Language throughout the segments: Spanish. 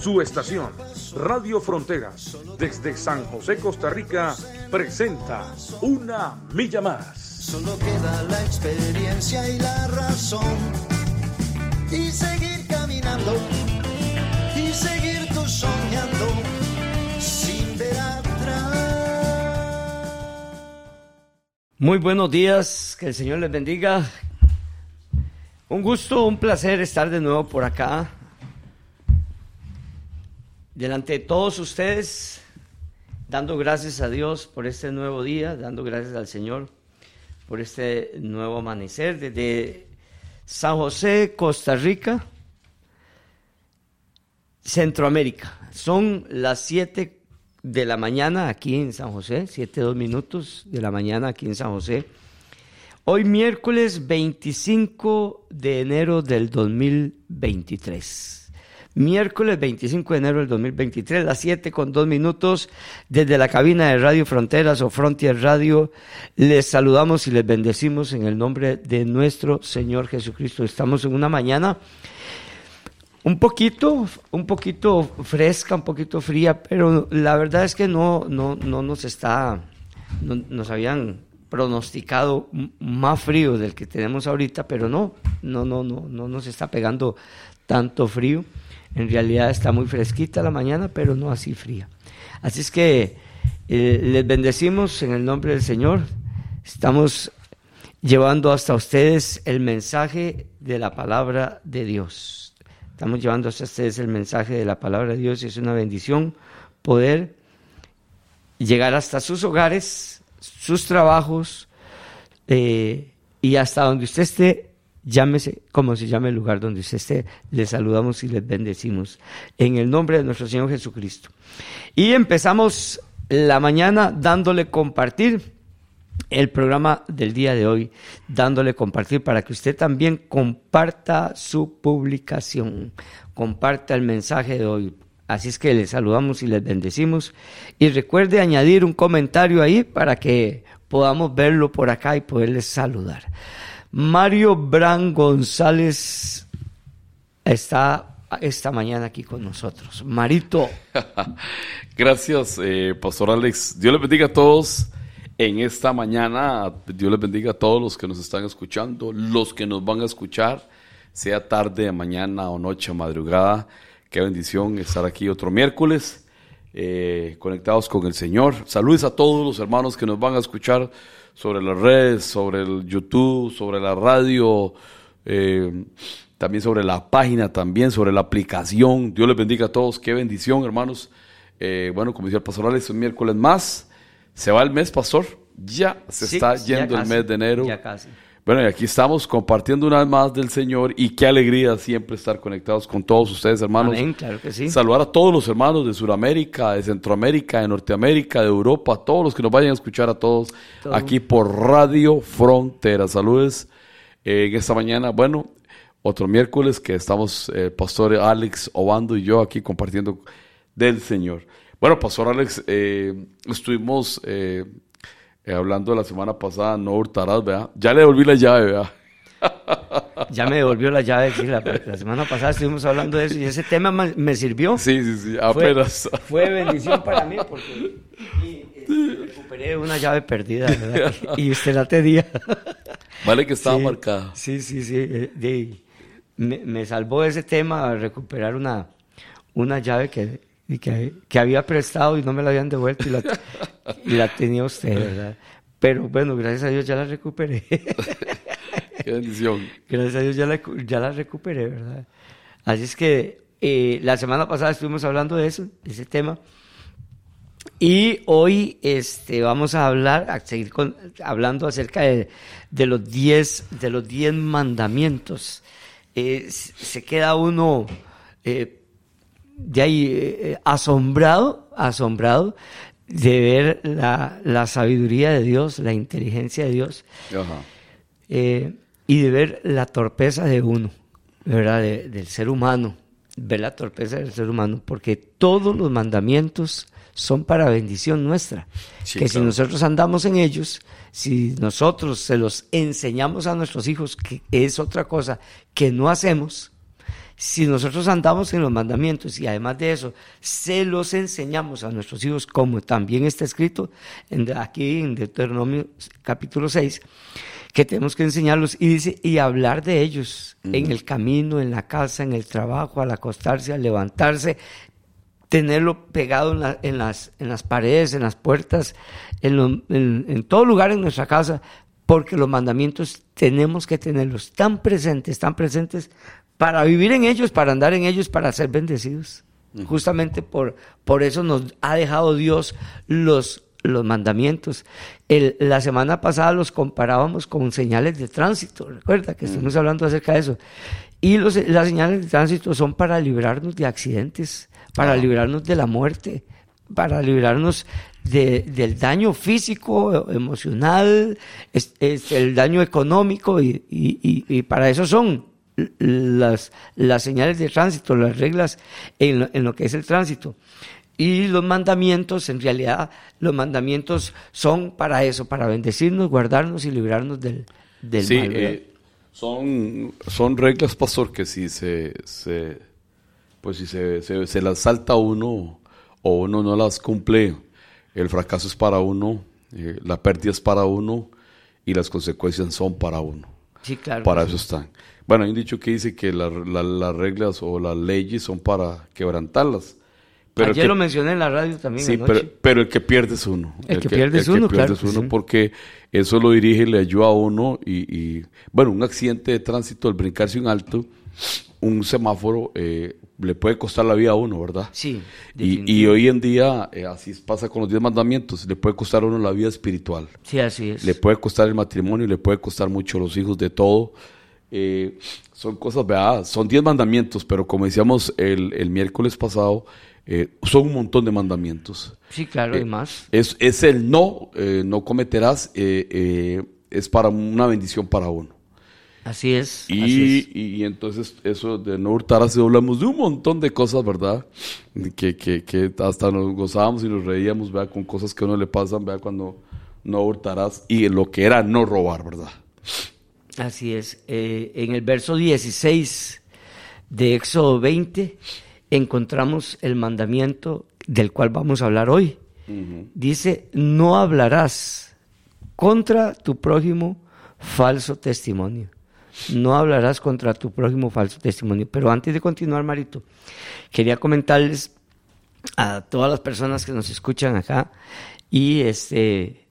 Su estación, Radio Fronteras, desde San José, Costa Rica, presenta Una Milla Más. Solo queda la experiencia y la razón. Y seguir caminando, y seguir tú soñando, sin ver atrás. Muy buenos días, que el Señor les bendiga. Un gusto, un placer estar de nuevo por acá delante de todos ustedes, dando gracias a Dios por este nuevo día, dando gracias al Señor por este nuevo amanecer desde San José, Costa Rica, Centroamérica. Son las 7 de la mañana aquí en San José, 7, 2 minutos de la mañana aquí en San José. Hoy miércoles 25 de enero del 2023 miércoles 25 de enero del 2023, las 7 con 2 minutos, desde la cabina de Radio Fronteras o Frontier Radio. Les saludamos y les bendecimos en el nombre de nuestro Señor Jesucristo. Estamos en una mañana un poquito, un poquito fresca, un poquito fría, pero la verdad es que no, no, no nos está, no, nos habían pronosticado más frío del que tenemos ahorita, pero no, no, no, no, no nos está pegando tanto frío. En realidad está muy fresquita la mañana, pero no así fría. Así es que eh, les bendecimos en el nombre del Señor. Estamos llevando hasta ustedes el mensaje de la palabra de Dios. Estamos llevando hasta ustedes el mensaje de la palabra de Dios y es una bendición poder llegar hasta sus hogares, sus trabajos eh, y hasta donde usted esté llámese como se llame el lugar donde usted esté, les saludamos y les bendecimos en el nombre de nuestro Señor Jesucristo. Y empezamos la mañana dándole compartir el programa del día de hoy, dándole compartir para que usted también comparta su publicación, comparta el mensaje de hoy. Así es que les saludamos y les bendecimos. Y recuerde añadir un comentario ahí para que podamos verlo por acá y poderles saludar. Mario Bran González está esta mañana aquí con nosotros. Marito. Gracias, eh, Pastor Alex. Dios les bendiga a todos en esta mañana. Dios les bendiga a todos los que nos están escuchando, los que nos van a escuchar, sea tarde, mañana o noche madrugada. Qué bendición estar aquí otro miércoles. Eh, conectados con el Señor. Saludos a todos los hermanos que nos van a escuchar sobre las redes, sobre el YouTube, sobre la radio, eh, también sobre la página, también sobre la aplicación. Dios les bendiga a todos. Qué bendición, hermanos. Eh, bueno, como decía el pastor Alex, un miércoles más. Se va el mes, pastor. Ya se está yendo el mes de enero. Ya casi. Bueno, y aquí estamos compartiendo una vez más del Señor y qué alegría siempre estar conectados con todos ustedes, hermanos. Amén, claro que sí. Saludar a todos los hermanos de Sudamérica, de Centroamérica, de Norteamérica, de Europa, a todos los que nos vayan a escuchar a todos aquí por Radio Frontera. Saludes eh, en esta mañana. Bueno, otro miércoles que estamos, el eh, Pastor Alex Obando y yo aquí compartiendo del Señor. Bueno, Pastor Alex, eh, estuvimos eh, hablando la semana pasada, no hurtarás, ¿verdad? Ya le devolví la llave, ¿verdad? ya me devolvió la llave, sí, la, semana pasada estuvimos hablando de eso y ese tema me sirvió. Sí, sí, sí, apenas. Fue, bendición para mí porque recuperé una llave perdida, ¿verdad? Y usted la tenía. Vale que estaba marcada. Sí, sí, sí. Eh, me, me, salvó ese tema recuperar una, una llave que y que, que, había prestado y no me la habían devuelto y la, y la tenía usted, ¿verdad? Pero bueno, gracias a Dios ya la recuperé. Qué bendición. Gracias a Dios ya la, ya la recuperé, ¿verdad? Así es que eh, la semana pasada estuvimos hablando de eso, de ese tema. Y hoy este, vamos a hablar, a seguir con, hablando acerca de, de los diez, de los diez mandamientos. Eh, se queda uno eh, de ahí eh, asombrado, asombrado de ver la, la sabiduría de Dios, la inteligencia de Dios, Ajá. eh, y de ver la torpeza de uno, ¿verdad? De- del ser humano, ver la torpeza del ser humano, porque todos los mandamientos son para bendición nuestra. Sí, que si nosotros andamos en ellos, si nosotros se los enseñamos a nuestros hijos, que es otra cosa que no hacemos, si nosotros andamos en los mandamientos y además de eso se los enseñamos a nuestros hijos, como también está escrito en- aquí en Deuteronomio capítulo 6, que tenemos que enseñarlos y dice y hablar de ellos en el camino, en la casa, en el trabajo, al acostarse, al levantarse, tenerlo pegado en, la- en las, en las paredes, en las puertas, en, lo- en- en todo lugar en nuestra casa, porque los mandamientos tenemos que tenerlos tan presentes, tan presentes, para vivir en ellos, para andar en ellos, para ser bendecidos. Justamente por, por eso nos ha dejado Dios los, los mandamientos. El- la semana pasada los comparábamos con señales de tránsito, recuerda que estuvimos hablando acerca de eso. Y los, las señales de tránsito son para librarnos de accidentes, para librarnos de la muerte, para librarnos de- del daño físico, emocional, es- es el daño económico y, y- y- y para eso son las, las señales de tránsito, las reglas en lo, en lo que es el tránsito. Y los mandamientos, en realidad, los mandamientos son para eso, para bendecirnos, guardarnos y librarnos del, del Sí, mal. eh, son, son reglas, pastor, que si se, se- pues si se, se, se las salta uno o uno no las cumple, el fracaso es para uno, eh, la pérdida es para uno y las consecuencias son para uno. sí, claro. Para eso están. Bueno, hay un dicho que dice que la- la- las reglas o las leyes son para quebrantarlas. Pero Ayer que- lo mencioné en la radio también. Sí, anoche. pero, pero el que pierde es uno. El que pierde es uno, claro que uno sí. porque eso lo dirige le ayuda a uno. Y, y, bueno, un accidente de tránsito, al brincarse un alto, un semáforo, eh, le puede costar la vida a uno, ¿verdad? Sí, Y, hoy en día, eh, así pasa con los diez mandamientos, le puede costar a uno la vida espiritual. Sí, así es. Le puede costar el matrimonio, le puede costar mucho los hijos de todo. Eh, son cosas, ¿verdad? Son diez mandamientos, pero como decíamos el, el miércoles pasado, eh, son un montón de mandamientos. Sí, claro, Eh, y más. Es, es el no, eh, no cometerás, eh, eh, es para una bendición para uno. Así es. así Y, es. y entonces eso de no hurtar, así hablamos de un montón de cosas, ¿verdad? Que, que, que hasta nos gozábamos y nos reíamos, ¿verdad? Con cosas que a uno le pasan, ¿verdad? Cuando no hurtarás y lo que era no robar, ¿verdad? Así es. Eh, en el verso 16 de Éxodo 20 encontramos el mandamiento del cual vamos a hablar hoy. Dice, no hablarás contra tu prójimo falso testimonio. No hablarás contra tu prójimo falso testimonio. Pero antes de continuar, Marito, quería comentarles a todas las personas que nos escuchan acá y este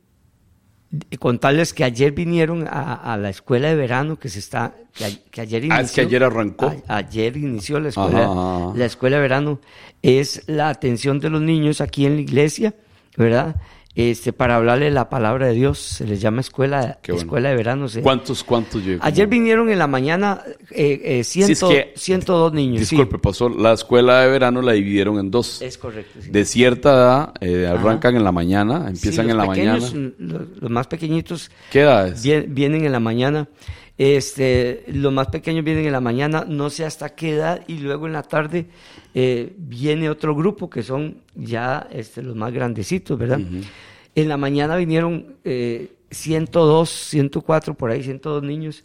contarles que ayer vinieron a, a la escuela de verano que se está que, a- que ayer inició Ah, es que ayer arrancó. a- ayer inició la escuela Ajá, ajá. la escuela de verano es la atención de los niños aquí en la iglesia verdad este para hablarle la palabra de Dios se les llama escuela bueno. escuela de verano se- ¿Cuántos, cuántos llegó? ayer vinieron en la mañana eh, eh, Sí, es ciento- que- 102 niños sí. Disculpe, pasó, la escuela de verano la dividieron en dos. es correcto sí. De cierta edad, eh, arrancan en la mañana, Sí, empiezan en la pequeños, mañana. los- los más pequeñitos ¿Qué edad es? Vien- vienen en la mañana. Este, los más pequeños vienen en la mañana, no sé hasta qué edad, y luego en la tarde eh, viene otro grupo que son ya este, los más grandecitos, ¿verdad? En la mañana vinieron eh, 102, 104, por ahí 102 niños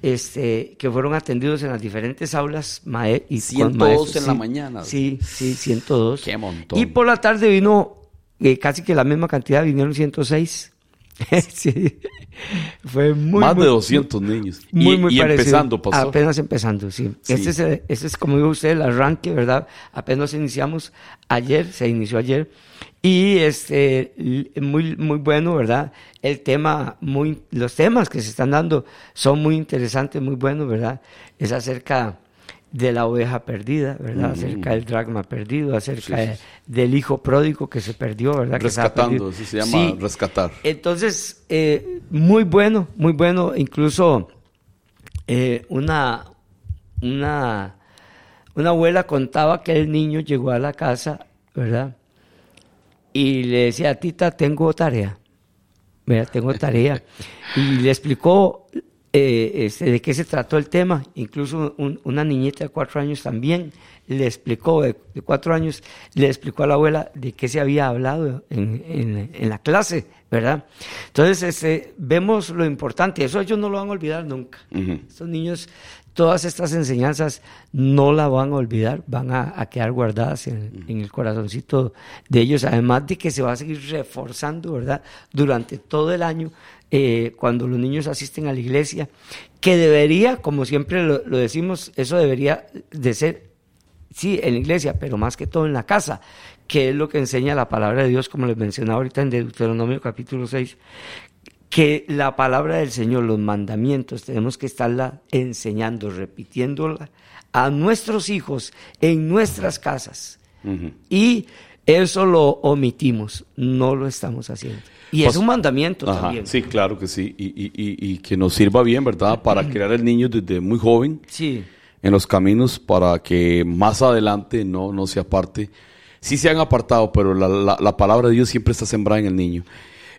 este, que fueron atendidos en las diferentes aulas. mae- y con 102 maestros, en la sí, mañana. Sí, sí, 102. Qué montón. Y por la tarde vino eh, casi que la misma cantidad, vinieron 106. sí. Fue muy, Más muy- de 200 niños. Muy, y, muy y parecido. empezando, pasó. Apenas empezando, sí. Sí. Este, es, el- este es, como dijo usted, el arranque, ¿verdad? Apenas iniciamos ayer, se inició ayer. Y este, muy, muy bueno, ¿verdad? El tema, muy, los temas que se están dando son muy interesantes, muy buenos, ¿verdad? Es acerca de la oveja perdida, ¿verdad? Acerca del dragma perdido, acerca de- del hijo pródigo que se perdió, ¿verdad? Que Rescatando, perdido. eso se llama Sí, rescatar. entonces, eh, muy bueno, muy bueno. Incluso eh, una, una, una abuela contaba que el niño llegó a la casa, ¿verdad? y le decía, tita, tengo tarea. ¿verdad? Tengo tarea. y le explicó eh, este, de qué se trató el tema. Incluso un- una niñita de cuatro años también le explicó, de, de cuatro años, le explicó a la abuela de qué se había hablado en, en- en la clase, ¿verdad? Entonces, este, vemos lo importante. Eso ellos no lo van a olvidar nunca. Ujú. Estos niños, todas estas enseñanzas no la van a olvidar, van a, a quedar guardadas en, en el corazoncito de ellos, además de que se va a seguir reforzando, ¿verdad? Durante todo el año, eh, cuando los niños asisten a la iglesia, que debería, como siempre lo, lo decimos, eso debería de ser, sí, en la iglesia, pero más que todo en la casa, que es lo que enseña la palabra de Dios, como les mencionaba ahorita en Deuteronomio capítulo 6, que la palabra del Señor, los mandamientos, tenemos que estarla enseñando, repitiéndola a nuestros hijos en nuestras casas. Y eso lo omitimos, no lo estamos haciendo. Y Pues- es un mandamiento Ajá, también. Sí, claro que sí. Y, y- y- y que nos sirva bien, ¿verdad? Para crear el niño desde muy joven Sí, en los caminos para que más adelante no, no se aparte. Sí se han apartado, pero la, la- la palabra de Dios siempre está sembrada en el niño.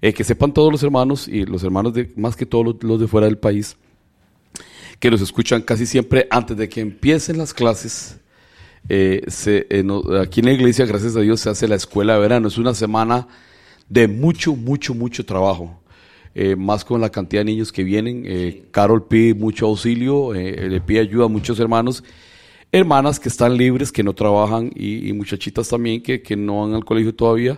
Eh, que sepan todos los hermanos y los hermanos de, más que todos los, los de fuera del país, que los escuchan casi siempre antes de que empiecen las clases. eh, se- eh, no- aquí en la iglesia, gracias a Dios, se hace la escuela de verano. Es una semana de mucho, mucho, mucho trabajo. Eh, más con la cantidad de niños que vienen. Carol pide mucho auxilio, eh, le pide ayuda a muchos hermanos. Hermanas que están libres, que no trabajan y, y muchachitas también que, que no van al colegio todavía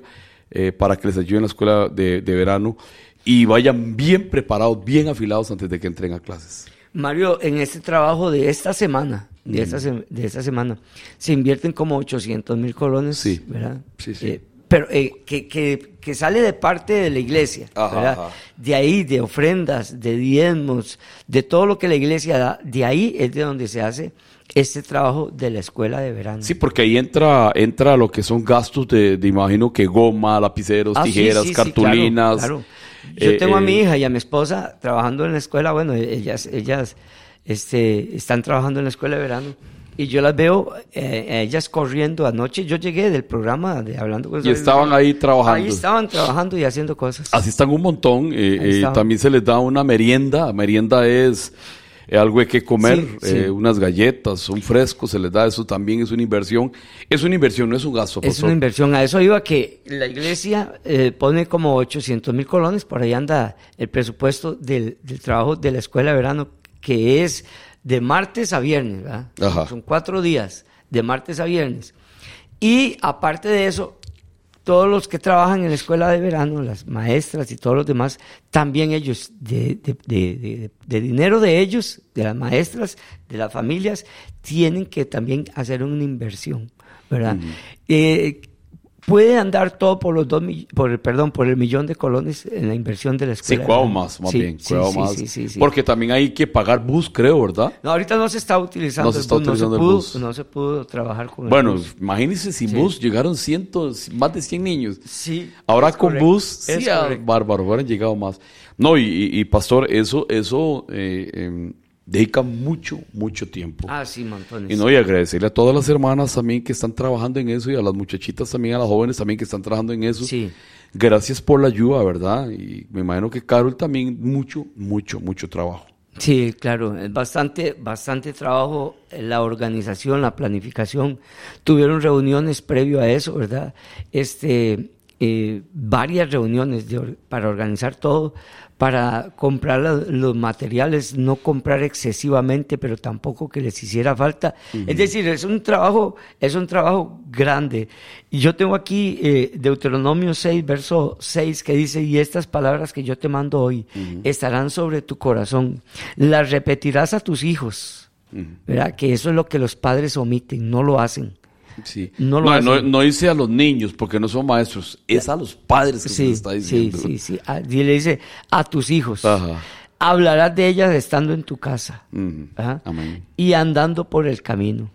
eh, para que les ayuden en la escuela de, de verano y vayan bien preparados, bien afilados antes de que entren a clases. Mario, en este trabajo de esta semana, de, esta, se- de esta semana, se invierten como 800 mil colones, Sí. ¿verdad? Sí, sí. Eh, pero eh, que, que- que sale de parte de la iglesia, Ajá, ¿verdad? ajá. De ahí, de ofrendas, de diezmos, de todo lo que la iglesia da, de ahí es de donde se hace este trabajo de la escuela de verano. Sí, porque ahí entra, entra lo que son gastos de, de imagino que goma, lapiceros, Ah, tijeras, sí, sí, cartulinas. claro, claro. Yo Eh, tengo a eh, mi hija y a mi esposa trabajando en la escuela. Bueno, ellas, ellas este, están trabajando en la escuela de verano. Y yo las veo, eh, ellas corriendo anoche. Yo llegué del programa de Hablando con Y estaban ahí trabajando. Ahí estaban trabajando y haciendo cosas. Así están un montón. eh, eh, también se les da una merienda. Merienda es eh, algo hay que comer, Sí, sí. eh, unas galletas, un fresco, se les da. Eso también es una inversión. Es una inversión, no es un gasto. Es una inversión. A eso iba que la iglesia eh, pone como 800 mil colones, por ahí anda el presupuesto del, del trabajo de la escuela de verano, que es de martes a viernes, ¿verdad? Ajá. Son cuatro días, de martes a viernes. Y aparte de eso, todos los que trabajan en la escuela de verano, las maestras y todos los demás, también ellos, de, de- de- de- de dinero de ellos, de las maestras, de las familias, tienen que también hacer una inversión, ¿verdad? Eh, puede andar todo por los dos, por el, perdón, por el millón de colones en la inversión de la Sí, escuela. de cuidado más, más Sí, bien. sí, cuidado sí, más. sí, sí, sí. Porque también hay que pagar bus, creo, ¿verdad? No, ahorita no se está utilizando No se el está bus, utilizando el pudo, bus. no se pudo trabajar con el Bueno, bus. imagínense sin Sí. bus llegaron cientos, más de 100 niños. Sí. Ahora con correcto, bus, sí, ah, bárbaro, hubieran llegado más. No, y, y- y, pastor, eso, eso eh, em, dedica mucho, mucho tiempo. Ah, sí, montones. Y no, y agradecerle a todas las hermanas también que están trabajando en eso y a las muchachitas también, a las jóvenes también que están trabajando en eso. Sí. Gracias por la ayuda, ¿verdad? Y me imagino que Carol también mucho, mucho, mucho trabajo. Sí, claro, es bastante, bastante trabajo eh, la organización, la planificación. Tuvieron reuniones previo a eso, ¿verdad? Este, eh, varias reuniones de para organizar todo, para comprar los materiales, no comprar excesivamente, pero tampoco que les hiciera falta. Es decir, es un trabajo, es un trabajo grande. Y yo tengo aquí eh, Deuteronomio 6, verso 6, que dice, y estas palabras que yo te mando hoy estarán sobre tu corazón, las repetirás a tus hijos. ¿Verdad? Que eso es lo que los padres omiten, no lo hacen. Sí. No No, lo no, hacen. no dice a los niños porque no son maestros, es a los padres que se Sí, les está sí, diciendo. sí, sí. Ah, y le dice a tus hijos. Ajá. Hablarás de ellas estando en tu casa. Amén. Y andando por el camino.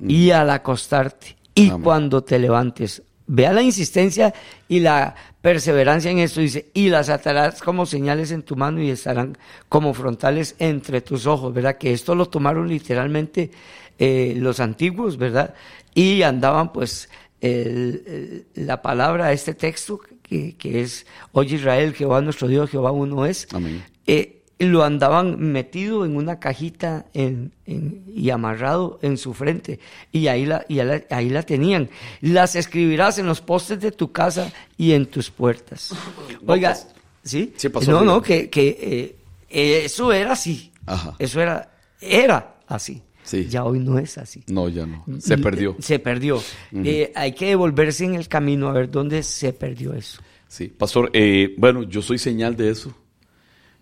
Y al acostarte. Y Amén. cuando te levantes. Vea la insistencia y la perseverancia en esto. Dice, y las atarás como señales en tu mano y estarán como frontales entre tus ojos. ¿Verdad? Que esto lo tomaron literalmente eh, los antiguos, ¿verdad? Y andaban pues el- el- la palabra, este texto, que, que es, oye Israel, Jehová nuestro Dios, Jehová uno es, Amén. eh, lo andaban metido en una cajita en- en- y amarrado en su frente y ahí la, y ahí la- ahí la tenían. Las escribirás en los postes de tu casa y en tus puertas. Oiga, pues, ¿sí? sí pasó, no, no, que, que eh, eso era así. Ajá. Eso era, era así. Sí. Ya hoy no es así. No, ya no. Se perdió. Se perdió. Eh, hay que devolverse en el camino a ver dónde se perdió eso. Sí, pastor, eh, bueno, yo soy señal de eso.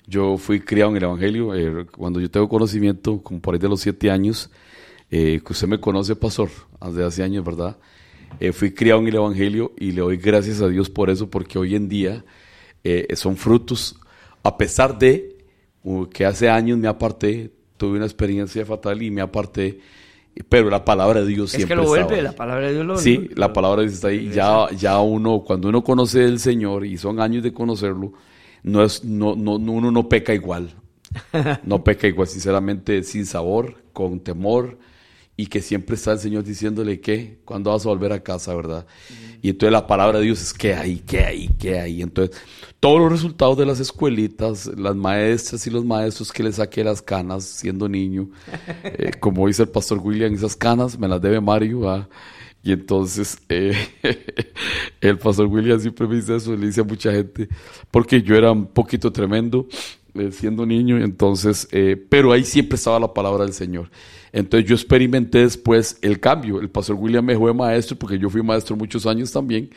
Yo fui criado en el Evangelio. eh, cuando yo tengo conocimiento, como por ahí de los siete años, eh, que usted me conoce, pastor, desde hace años, ¿verdad? Eh, fui criado en el Evangelio y le doy gracias a Dios por eso, porque hoy en día eh, son frutos, a pesar de uh, que hace años me aparté, tuve una experiencia fatal y me aparté, pero la palabra de Dios Es siempre que lo vuelve, ahí. la palabra de Dios lo Sí, lo- la palabra de Dios está ahí. Ya, ya uno, cuando uno conoce del Señor y son años de conocerlo, no es, no, no- uno no peca igual. No peca igual, sinceramente, sin sabor, con temor, y que siempre está el Señor diciéndole que, cuando vas a volver a casa, verdad? Y entonces la palabra de Dios es que hay, que hay, que hay. Entonces, todos los resultados de las escuelitas, las maestras y los maestros que le saqué las canas siendo niño, eh, como dice el pastor William, esas canas me las debe Mario. ¿ah? Y entonces eh, el pastor William siempre me dice eso, le dice a mucha gente, porque yo era un poquito tremendo eh, siendo niño, entonces, eh, pero ahí siempre estaba la palabra del Señor. Entonces yo experimenté después el cambio. El pastor William me fue maestro, porque yo fui maestro muchos años también,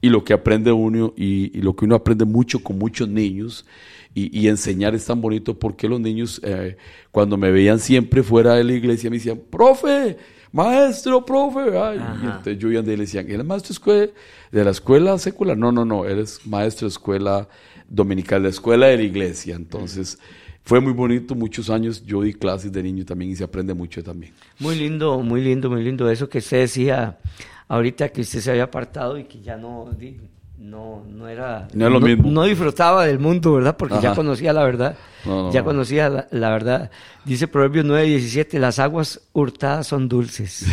y lo que aprende uno, y, y lo que uno aprende mucho con muchos niños, y, y enseñar es tan bonito, porque los niños, eh, cuando me veían siempre fuera de la iglesia, me decían, profe, maestro, profe. Ay, y entonces yo iba donde le decían, ¿eres maestro de la escuela secular? No, no, no, eres maestro de escuela dominical, de escuela de la iglesia. Entonces, fue muy bonito, muchos años yo di clases de niño también y se aprende mucho también. Muy lindo, muy lindo, muy lindo. Eso que usted decía ahorita que usted se había apartado y que ya no, no, no era. No es lo mismo. No disfrutaba del mundo, ¿verdad? Porque ya conocía la verdad. No, ya no. conocía la, la verdad. Dice Proverbios 9:17, las aguas hurtadas son dulces.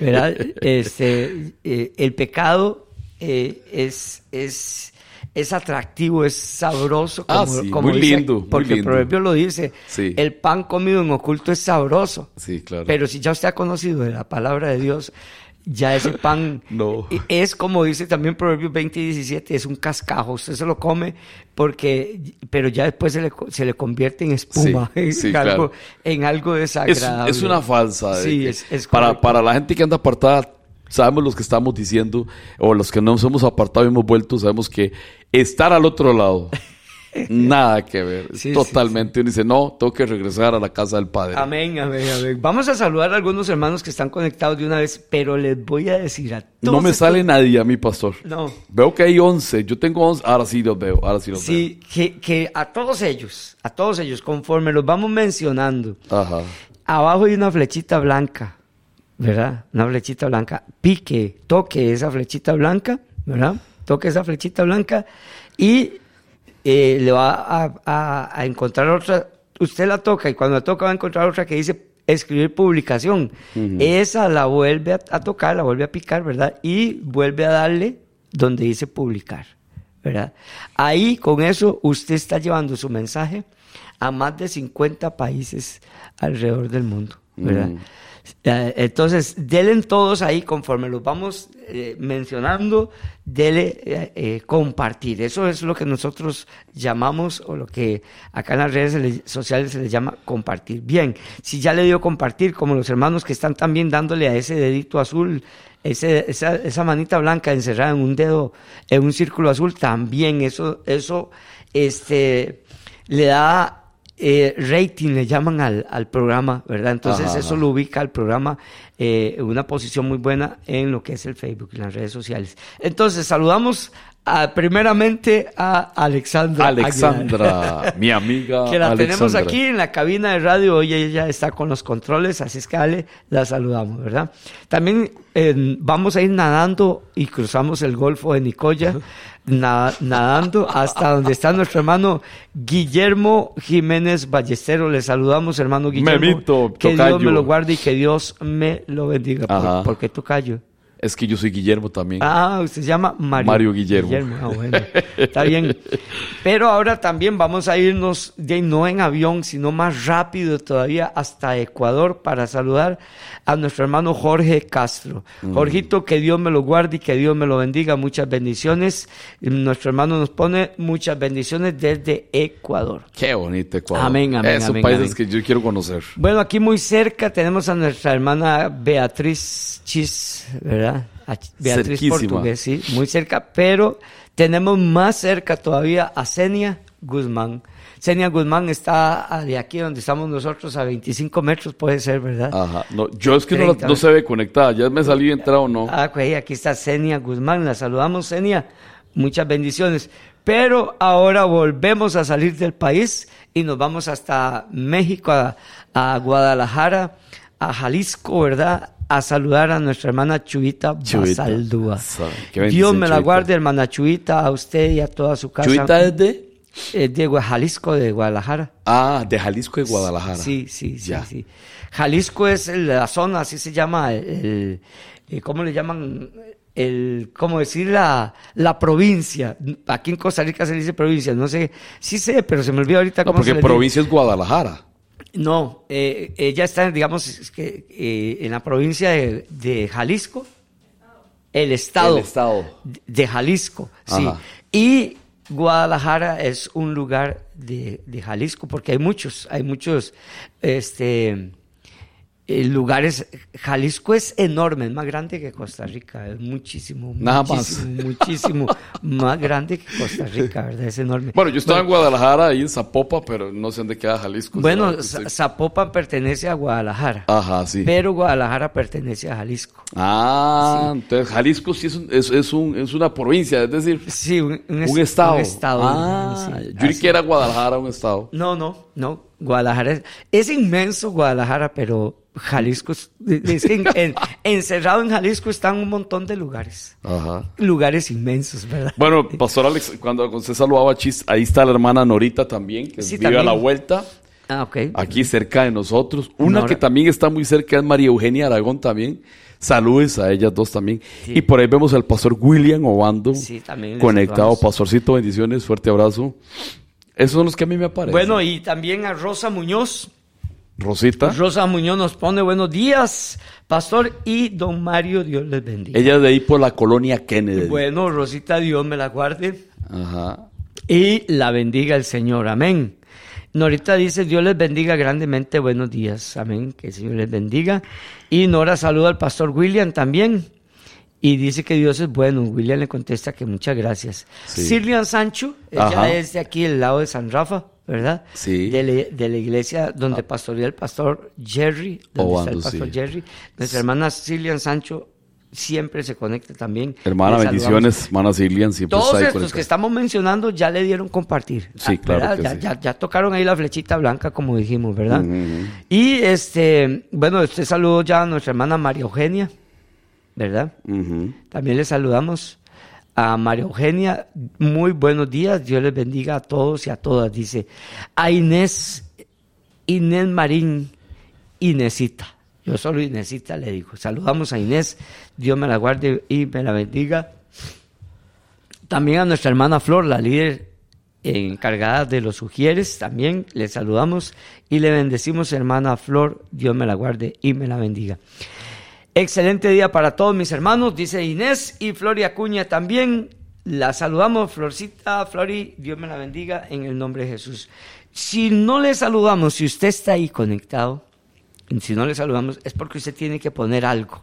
¿Verdad? este, eh, el pecado eh, es, es, es atractivo, es sabroso. Ah, Como, sí, como muy dice- lindo, muy Porque el lindo. proverbio lo dice. Sí. El pan comido en oculto es sabroso. Sí, claro. Pero si ya usted ha conocido de la palabra de Dios, ya ese pan No. es como dice también Proverbios 20 y 17, es un cascajo. Usted se lo come porque, pero ya después se le, se le convierte en espuma, Sí, en, sí, algo, claro. en algo Es, desagradable. es una falsa. de Sí, es, es para, para la gente que anda apartada, sabemos los que estamos diciendo, o los que no nos hemos apartado y hemos vuelto, sabemos que estar al otro lado, nada que ver. Sí, sí, totalmente. Uno dice, no, tengo que regresar a la casa del Padre. Amén, amén, amén. Vamos a saludar a algunos hermanos que están conectados de una vez, pero les voy a decir a todos. No me estos- sale nadie a mí, pastor. No. Veo que hay 11. Yo tengo 11. Ahora sí los veo. Ahora sí los Sí, que, que a todos ellos, a todos ellos, conforme los vamos mencionando, veo. Ajá. Abajo hay una flechita blanca, ¿verdad? Una flechita blanca. Pique, toque esa flechita blanca, ¿verdad? Toque esa flechita blanca y eh, le va a, a- a encontrar otra. Usted la toca y cuando la toca va a encontrar otra que dice escribir publicación. Esa la vuelve a, a tocar, la vuelve a picar, ¿verdad? Y vuelve a darle donde dice publicar, ¿verdad? Ahí con eso usted está llevando su mensaje a más de 50 países alrededor del mundo, ¿verdad? Mm. Entonces, delen todos ahí conforme los vamos eh, mencionando, dele eh, eh, compartir. Eso es lo que nosotros llamamos, o lo que acá en las redes sociales se le llama compartir. Bien, si ya le dio compartir, como los hermanos que están también dándole a ese dedito azul, ese, esa, esa manita blanca encerrada en un dedo, en un círculo azul, también eso, eso, este, le da eh, rating le llaman al, al programa, ¿verdad? Entonces Ajá, eso ajá. lo ubica al programa eh, en una posición muy buena en lo que es el Facebook, en las redes sociales. Entonces saludamos a- primeramente a Alexandra. Aguilar, Alexandra, mi amiga. que la tenemos aquí en la cabina de radio. Hoy ella está con los controles, así es que Ale, la saludamos, ¿verdad? También eh, vamos a ir nadando y cruzamos el Golfo de Nicoya, na- nadando hasta donde está nuestro hermano Guillermo Jiménez Ballestero. Le saludamos, hermano Guillermo. Memito, que Dios me lo guarde y que Dios me lo bendiga. ¿Por, Ajá. ¿por qué tocayo? Es que yo soy Guillermo también. Ah, usted se llama Mario, Mario Guillermo. Ah, bueno, está bien. Pero ahora también vamos a irnos, de, no en avión, sino más rápido todavía hasta Ecuador para saludar a nuestro hermano Jorge Castro. Mm. Jorgito, que Dios me lo guarde y que Dios me lo bendiga. Muchas bendiciones. Nuestro hermano nos pone muchas bendiciones desde Ecuador. Qué bonito Ecuador. Amén, amén, Esos amén, países amén. que yo quiero conocer. Bueno, aquí muy cerca tenemos a nuestra hermana Beatriz Chis, ¿verdad? Beatriz Cerquísima. Portugués, sí, muy cerca, pero tenemos más cerca todavía a Senia Guzmán. Senia Guzmán está ah, de aquí donde estamos nosotros a 25 metros, puede ser, ¿verdad? Ajá. No, yo es que no, la- 30, no se ve conectada. Ya me salí entrado o no. Ah, ok, aquí está Senia Guzmán, la saludamos, Senia. Muchas bendiciones. Pero ahora volvemos a salir del país y nos vamos hasta México, a, a Guadalajara, a Jalisco, ¿verdad? A saludar a nuestra hermana Chuita Chuita. Basaldúa. Dios me la guarde, hermana Chuita, a usted y a toda su casa. Chuita es de. Eh, de Jalisco, de Guadalajara. Ah, de Jalisco y Guadalajara. Sí, sí, sí, Ya. sí. Jalisco es la zona, así se llama, el, el- eh, ¿cómo le llaman? El, ¿cómo decir? La, la provincia. Aquí en Costa Rica se dice provincia, no sé, sí sé, pero se me olvidó ahorita No, cómo se porque dice. provincia es Guadalajara. No, eh, ella está, digamos, es que, eh, en la provincia de, de Jalisco, el estado, El estado. de Jalisco, sí. Y Guadalajara es un lugar de, de Jalisco, porque hay muchos, hay muchos este, eh, lugares. Jalisco es enorme, es más grande que Costa Rica, es muchísimo, Nada más. muchísimo, muchísimo más grande que Costa Rica, ¿verdad? Es enorme. Bueno, yo estaba en Guadalajara, ahí en Zapopa, pero no sé dónde queda Jalisco. Bueno. Za- Zapopan pertenece a Guadalajara. Ajá, sí. Pero Guadalajara pertenece a Jalisco. Ah, entonces Jalisco sí es, un- es, es un- es una provincia, es decir, Sí, un, un es- un estado. un estado, Ah, sí, yo creí así. que era Guadalajara un estado. No, no, no. Guadalajara es, es inmenso Guadalajara, pero Jalisco es, en- en- encerrado en Jalisco están un montón de lugares. Ajá. Lugares inmensos, ¿verdad? Bueno, Pastor Alex, cuando usted saludaba a Chis, ahí está la hermana Norita también, que Sí, vive a la vuelta, Ah, ok. aquí cerca de nosotros. Una Nora. que también está muy cerca es María Eugenia Aragón también. Saludes a ellas dos también. Sí. Y por ahí vemos al pastor William Obando Sí, conectado. saludamos. Pastorcito, bendiciones, fuerte abrazo. Esos son los que a mí me aparecen. Bueno, y también a Rosa Muñoz. Rosita, Rosa Muñoz nos pone buenos días, pastor y don Mario, Dios les bendiga. ella es de ahí por la colonia Kennedy. Bueno, Rosita, Dios me la guarde. Ajá. y la bendiga el Señor. Amén. Norita dice, Dios les bendiga grandemente, buenos días. Amén, que el Señor les bendiga. Y Nora saluda al pastor William también. Y dice que Dios es bueno. William le contesta que muchas gracias. Sí. Silvia Sancho, ella Ajá. es de aquí, el lado de San Rafa, ¿verdad? Sí. De, la- de la iglesia donde pastorea el pastor Jerry, donde Obando, está el pastor sí. Jerry. Nuestra hermana Silvia Sancho siempre se conecta también. Hermana, bendiciones. Hermana Silian siempre Todos está estos que estamos mencionando ya le dieron compartir. Sí, Ah, claro ya, sí. ya- ya tocaron ahí la flechita blanca, como dijimos, ¿verdad? Y este, bueno, este saludo ya a nuestra hermana María Eugenia, ¿verdad? También le saludamos a María Eugenia. Muy buenos días, Dios les bendiga a todos y a todas. Dice a Inés, Inés Marín, Inesita. Yo solo Inesita le digo. Saludamos a Inés, Dios me la guarde y me la bendiga. También a nuestra hermana Flor, la líder encargada de los sugieres, también le saludamos y le bendecimos, hermana Flor, Dios me la guarde y me la bendiga. Excelente día para todos mis hermanos, dice Inés y Flori Acuña también. La saludamos, Florcita, Flori, Dios me la bendiga en el nombre de Jesús. Si no le saludamos, si usted está ahí conectado, si no le saludamos, es porque usted tiene que poner algo.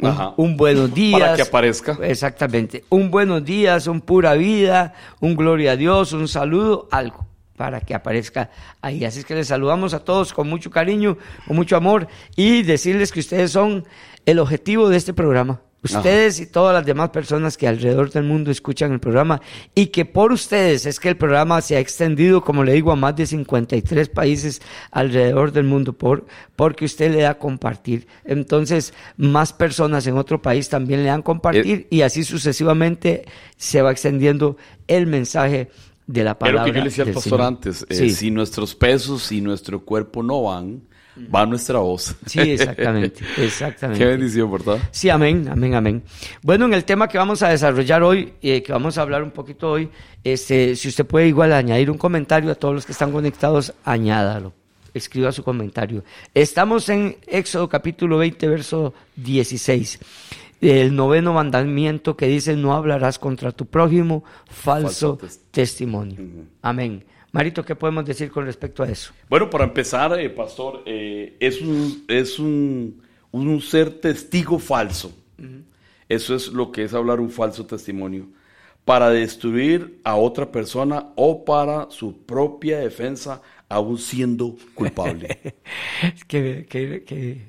Un, Ajá. un buenos días. Para que aparezca. Exactamente. Un buenos días, un pura vida, un gloria a Dios, un saludo, algo para que aparezca ahí. Así es que les saludamos a todos con mucho cariño, con mucho amor y decirles que ustedes son el objetivo de este programa. Ustedes y todas las demás personas que alrededor del mundo escuchan el programa y que por ustedes es que el programa se ha extendido, como le digo, a más de 53 países alrededor del mundo por, porque usted le da compartir. Entonces, más personas en otro país también le dan compartir y así sucesivamente se va extendiendo el mensaje de la Es palabra. lo que yo le decía al pastor Señor. antes. eh, Sí. Si nuestros pesos y nuestro cuerpo no van, va nuestra voz. Sí, exactamente, exactamente. Qué bendición, ¿verdad? Sí, amén, amén, amén. Bueno, en el tema que vamos a desarrollar hoy, eh, que vamos a hablar un poquito hoy, este, si usted puede igual añadir un comentario a todos los que están conectados, añádalo. Escriba su comentario. Estamos en Éxodo capítulo 20, verso 16. El noveno mandamiento que dice, no hablarás contra tu prójimo falso, Falso tes- testimonio. Amén. Marito, ¿qué podemos decir con respecto a eso? Bueno, para empezar, eh, pastor, eh, es, un, es un, un ser testigo falso. Eso es lo que es hablar un falso testimonio. Para destruir a otra persona o para su propia defensa, aún siendo culpable. Es que, que, que,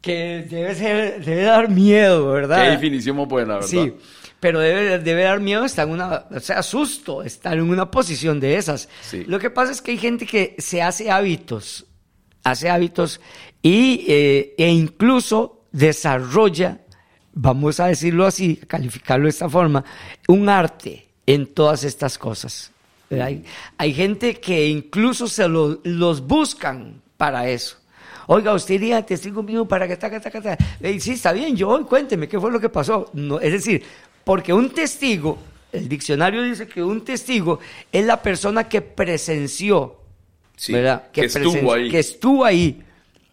que debe, ser, debe dar miedo, ¿verdad? Qué definición más buena, ¿verdad? Sí, pero debe, debe dar miedo estar en una, o sea, susto, estar en una posición de esas. Sí. Lo que pasa es que hay gente que se hace hábitos, hace hábitos y, eh, e incluso desarrolla, vamos a decirlo así, calificarlo de esta forma, un arte en todas estas cosas. Hay, hay gente que incluso se lo- los buscan para eso. Oiga, usted iría testigo mío para que taca, taca, taca. Eh, sí, está bien, yo cuénteme qué fue lo que pasó. No, es decir, porque un testigo, el diccionario dice que un testigo es la persona que presenció, Sí, ¿verdad? que estuvo ahí. Que estuvo ahí,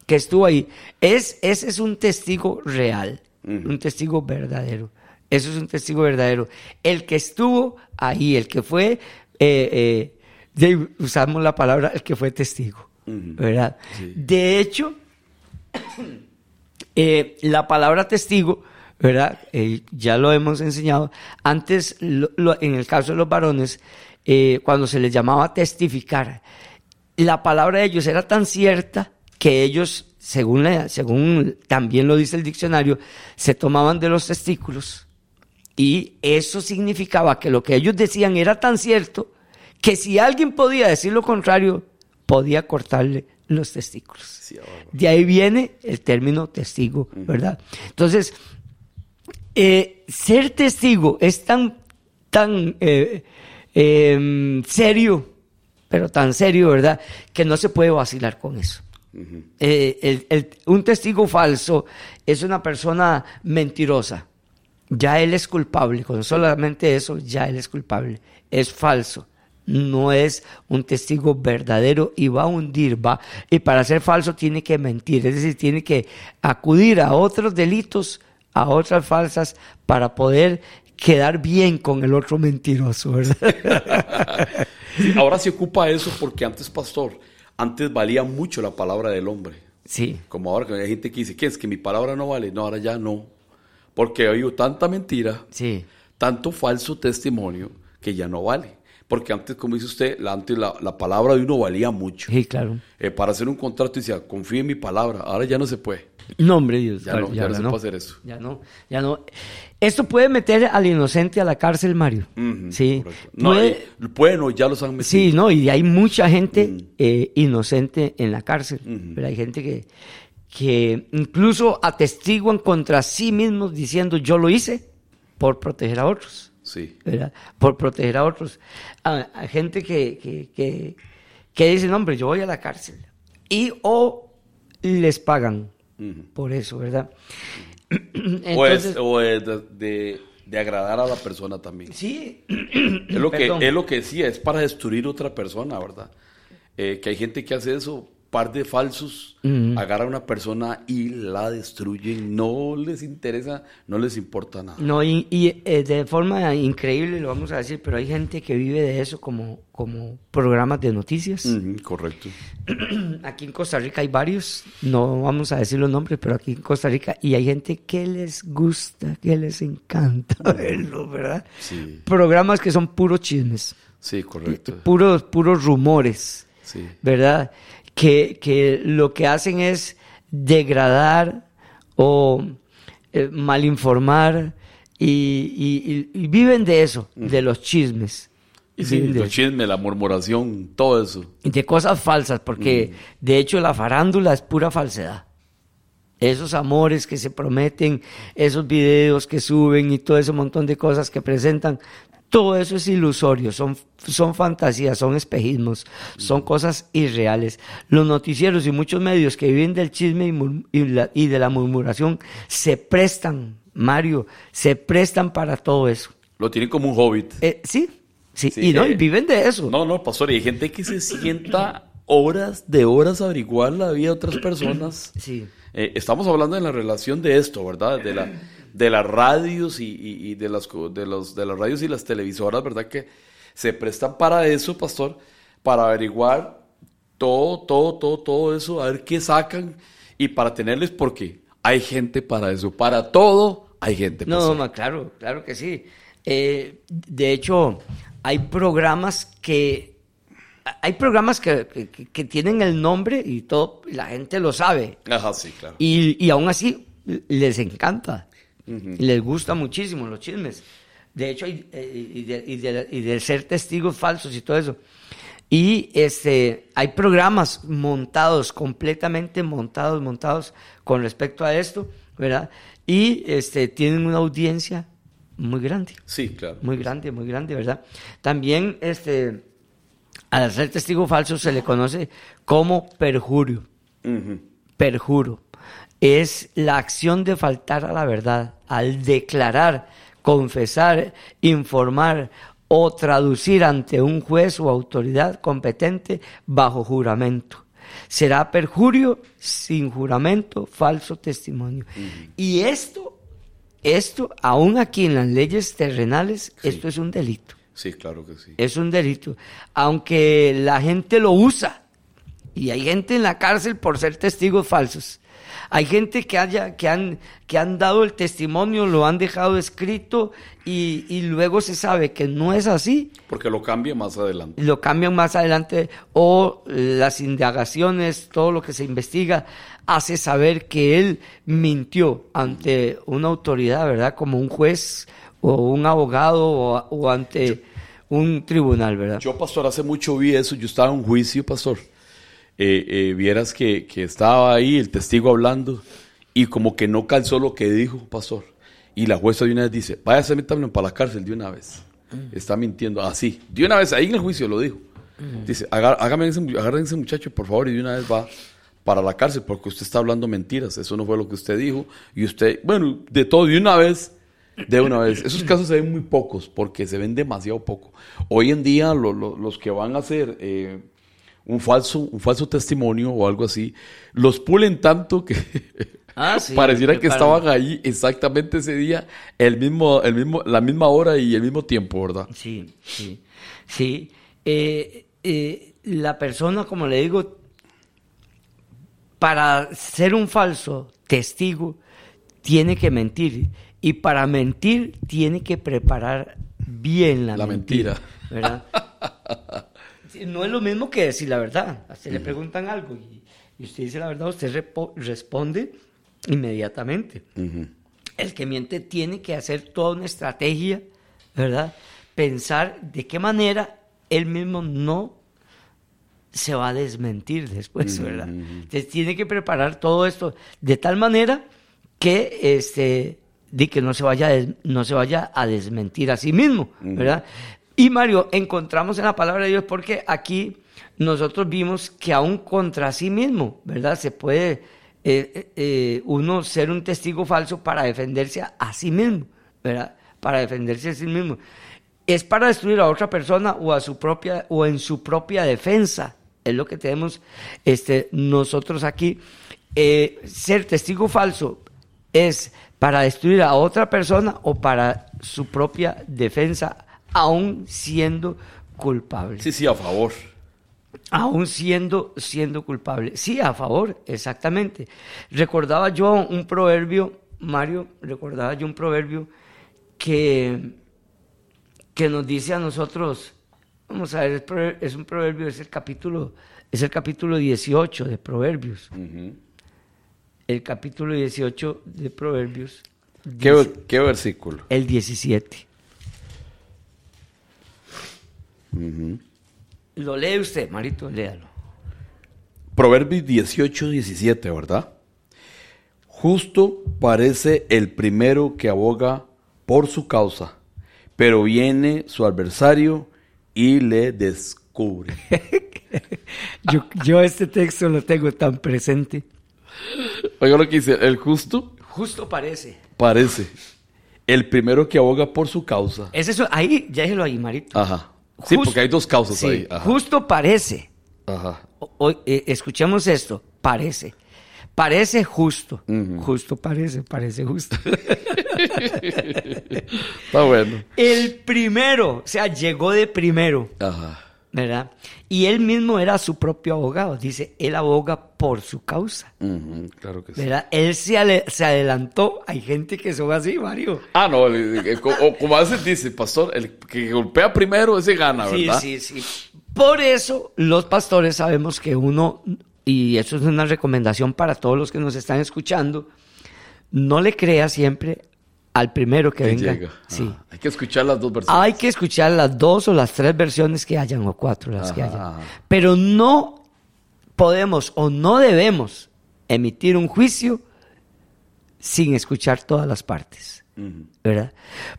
que estuvo ahí. Es, ese es un testigo real, un testigo verdadero. Eso es un testigo verdadero. El que estuvo ahí, el que fue, eh, eh, usamos la palabra, el que fue testigo, ¿verdad? De hecho, eh, la palabra testigo, ¿verdad? Eh, ya lo hemos enseñado. Antes, lo- lo- en el caso de los varones, eh, cuando se les llamaba testificar, la palabra de ellos era tan cierta que ellos, según, la- según también lo dice el diccionario, se tomaban de los testículos. Y eso significaba que lo que ellos decían era tan cierto que si alguien podía decir lo contrario, podía cortarle los testículos. Sí. De ahí viene el término testigo, ¿verdad? Entonces, eh, ser testigo es tan, tan eh, eh, serio, pero tan serio, ¿verdad? Que no se puede vacilar con eso. Eh, el- el- un testigo falso es una persona mentirosa. Ya él es culpable, con solamente eso ya él es culpable. Es falso. No es un testigo verdadero y va a hundir, va. Y para ser falso tiene que mentir, es decir, tiene que acudir a otros delitos, a otras falsas, para poder quedar bien con el otro mentiroso, ¿verdad? Ahora se ocupa eso porque antes, pastor, antes valía mucho la palabra del hombre. Sí, Como ahora que hay gente que dice, ¿qué es? Que mi palabra no vale. No, ahora ya no. Porque he oído tanta mentira, sí. tanto falso testimonio, que ya no vale. Porque antes, como dice usted, la, antes la, la palabra de uno valía mucho. Sí, claro. Eh, para hacer un contrato decía, confíe en mi palabra. Ahora ya no se puede. No, hombre, Dios. Ya no, ya no se puede hacer eso. Ya no, ya no. Esto puede meter al inocente a la cárcel, Mario. Ujú, sí. correcto. No, Puede- eh, bueno, ya los han metido. sí, no, y hay mucha gente eh, inocente en la cárcel. Pero hay gente que, que incluso atestiguan contra sí mismos diciendo yo lo hice por proteger a otros. Sí. ¿verdad? Por proteger a otros. A, a gente que, que, que, que dice, no, hombre, yo voy a la cárcel. Y o les pagan por eso, ¿verdad? o es, Entonces, o es de, de- agradar a la persona también. sí, Es lo, que, es lo que decía, es para destruir otra persona, ¿verdad? Eh, que hay gente que hace eso, par de falsos, agarra a una persona y la destruyen, no les interesa, no les importa nada. No, y, y, eh, de forma increíble lo vamos a decir, pero hay gente que vive de eso como, como programas de noticias. Correcto. Aquí en Costa Rica hay varios, no vamos a decir los nombres, pero aquí en Costa Rica, y hay gente que les gusta, que les encanta verlo, ¿verdad? Sí. Programas que son puros chismes, Sí, correcto. puros, puros rumores, Sí. ¿verdad? Que, que lo que hacen es degradar o eh, malinformar y, y- y- y viven de eso, de los chismes. Y sí, de los chismes, la murmuración, todo eso. Y de cosas falsas, porque de hecho la farándula es pura falsedad. Esos amores que se prometen, esos videos que suben y todo ese montón de cosas que presentan, todo eso es ilusorio, son, son fantasías, son espejismos, son cosas irreales. Los noticieros y muchos medios que viven del chisme y, y la- y de la murmuración se prestan, Mario, se prestan para todo eso. Lo tienen como un hobbit. Eh, sí, sí, Sí, y no, y eh, viven de eso. No, no, pastor, y hay gente que se sienta horas de horas a averiguar la vida de otras personas. Sí. Eh, estamos hablando de la relación de esto, ¿verdad? De, la, de las radios y, y- y de, las, de, los, de las radios y las televisoras, ¿verdad? Que se prestan para eso, pastor, para averiguar todo, todo, todo, todo eso, a ver qué sacan y para tenerles, porque hay gente para eso, para todo hay gente. No, pastor. ma, claro, claro que sí. Eh, de hecho, hay programas que hay programas que, que- que tienen el nombre y todo, la gente lo sabe. Ajá, sí, claro. Y, y aún así les encanta. Les gusta muchísimo los chismes. De hecho, y, eh, y de, y de- y de ser testigos falsos y todo eso. Y este, hay programas montados, completamente montados, montados con respecto a esto, ¿verdad? Y este, tienen una audiencia muy grande Sí, claro. muy grande, muy grande, ¿verdad? También, este, al ser testigo falso se le conoce como perjurio. Perjuro. Es la acción de faltar a la verdad, al declarar, confesar, informar o traducir ante un juez o autoridad competente bajo juramento. Será perjurio sin juramento, falso testimonio. Y esto, esto, aún aquí en las leyes terrenales, esto es un delito. Sí, claro que sí. Es un delito. Aunque la gente lo usa. Y hay gente en la cárcel por ser testigos falsos. Hay gente que, haya, que, han, que han dado el testimonio, lo han dejado escrito y, y luego se sabe que no es así. Porque lo cambia más adelante. Lo cambian más adelante o las indagaciones, todo lo que se investiga, hace saber que él mintió ante una autoridad, ¿verdad? Como un juez o un abogado o, o ante un tribunal, ¿verdad? Yo, pastor, hace mucho vi eso. Yo estaba en un juicio, pastor. Eh, eh, vieras que, que estaba ahí el testigo hablando y como que no calzó lo que dijo, pastor. Y la jueza de una vez dice, váyase métamelo para la cárcel de una vez. Está mintiendo. Así, de una vez, ahí en el juicio lo dijo. Dice, "Aga- hágame ese, agarren ese muchacho, por favor, y de una vez va para la cárcel porque usted está hablando mentiras. Eso no fue lo que usted dijo. Y usted, bueno, de todo, de una vez. De una vez. Esos casos se ven muy pocos porque se ven demasiado poco. Hoy en día lo- lo- los que van a hacer eh, un, falso, un falso testimonio o algo así, los pulen tanto que Ah, sí, pareciera que estaban ahí exactamente ese día, el mismo, el mismo, la misma hora y el mismo tiempo, ¿verdad? Sí, sí, sí. Eh, eh, la persona, como le digo, para ser un falso testigo, tiene que mentir. Y para mentir, tiene que preparar bien la, La mentira. ¿verdad? No es lo mismo que decir la verdad. Usted le preguntan algo y, y usted dice la verdad, usted responde inmediatamente. El que miente tiene que hacer toda una estrategia, ¿verdad? Pensar de qué manera él mismo no se va a desmentir después, ¿verdad? Entonces tiene que preparar todo esto de tal manera que este de que no se vaya a des- no se vaya a desmentir a sí mismo, ¿verdad? Y Mario, encontramos en la palabra de Dios porque aquí nosotros vimos que aún contra sí mismo, ¿verdad? Se puede eh, eh, eh, uno ser un testigo falso para defenderse a, sí mismo, ¿verdad? Para defenderse a sí mismo. Es para destruir a otra persona o a su propia o en su propia defensa. Es lo que tenemos este, nosotros aquí. Ser testigo falso es para destruir a otra persona o para su propia defensa, aún siendo culpable. Sí, sí, a favor. Aún siendo, siendo culpable. Sí, a favor, exactamente. Recordaba yo un proverbio, Mario, recordaba yo un proverbio que, que nos dice a nosotros, vamos a ver, es un proverbio, es el capítulo, es el capítulo 18 de Proverbios. El capítulo 18 de Proverbios. ¿Qué, dice- qué versículo? el 17. Lo lee usted, Marito, léalo. Proverbios 18, 17, ¿verdad? Justo parece el primero que aboga por su causa, pero viene su adversario y le descubre. Yo, yo este texto lo tengo tan presente. Oiga lo que dice, el justo Justo parece. parece el primero que aboga por su causa. Es eso, ahí, déjelo ahí, Marito. Ajá. Sí, Just- porque hay dos causas sí, ahí. Ajá. Justo parece. Ajá. O- o- eh, escuchemos esto, parece. Parece justo. Justo parece, parece justo. Está bueno. El primero, o sea, llegó de primero, Ajá. ¿Verdad? Y él mismo era su propio abogado. Dice, él aboga por su causa, claro que sí. ¿verdad? Él se, ale- se adelantó. Hay gente que son así, Mario. Ah, no, el- el- co- o como veces dice, pastor, el que golpea primero, ese gana, Sí, ¿verdad? sí, sí. Por eso los pastores sabemos que uno, y eso es una recomendación para todos los que nos están escuchando, no le crea siempre al primero que, Que venga. llega. Sí. Hay que escuchar las dos versiones. Hay que escuchar las dos o las tres versiones que hayan, o cuatro las que hayan. ajá. Pero no podemos o no debemos emitir un juicio sin escuchar todas las partes. ¿verdad?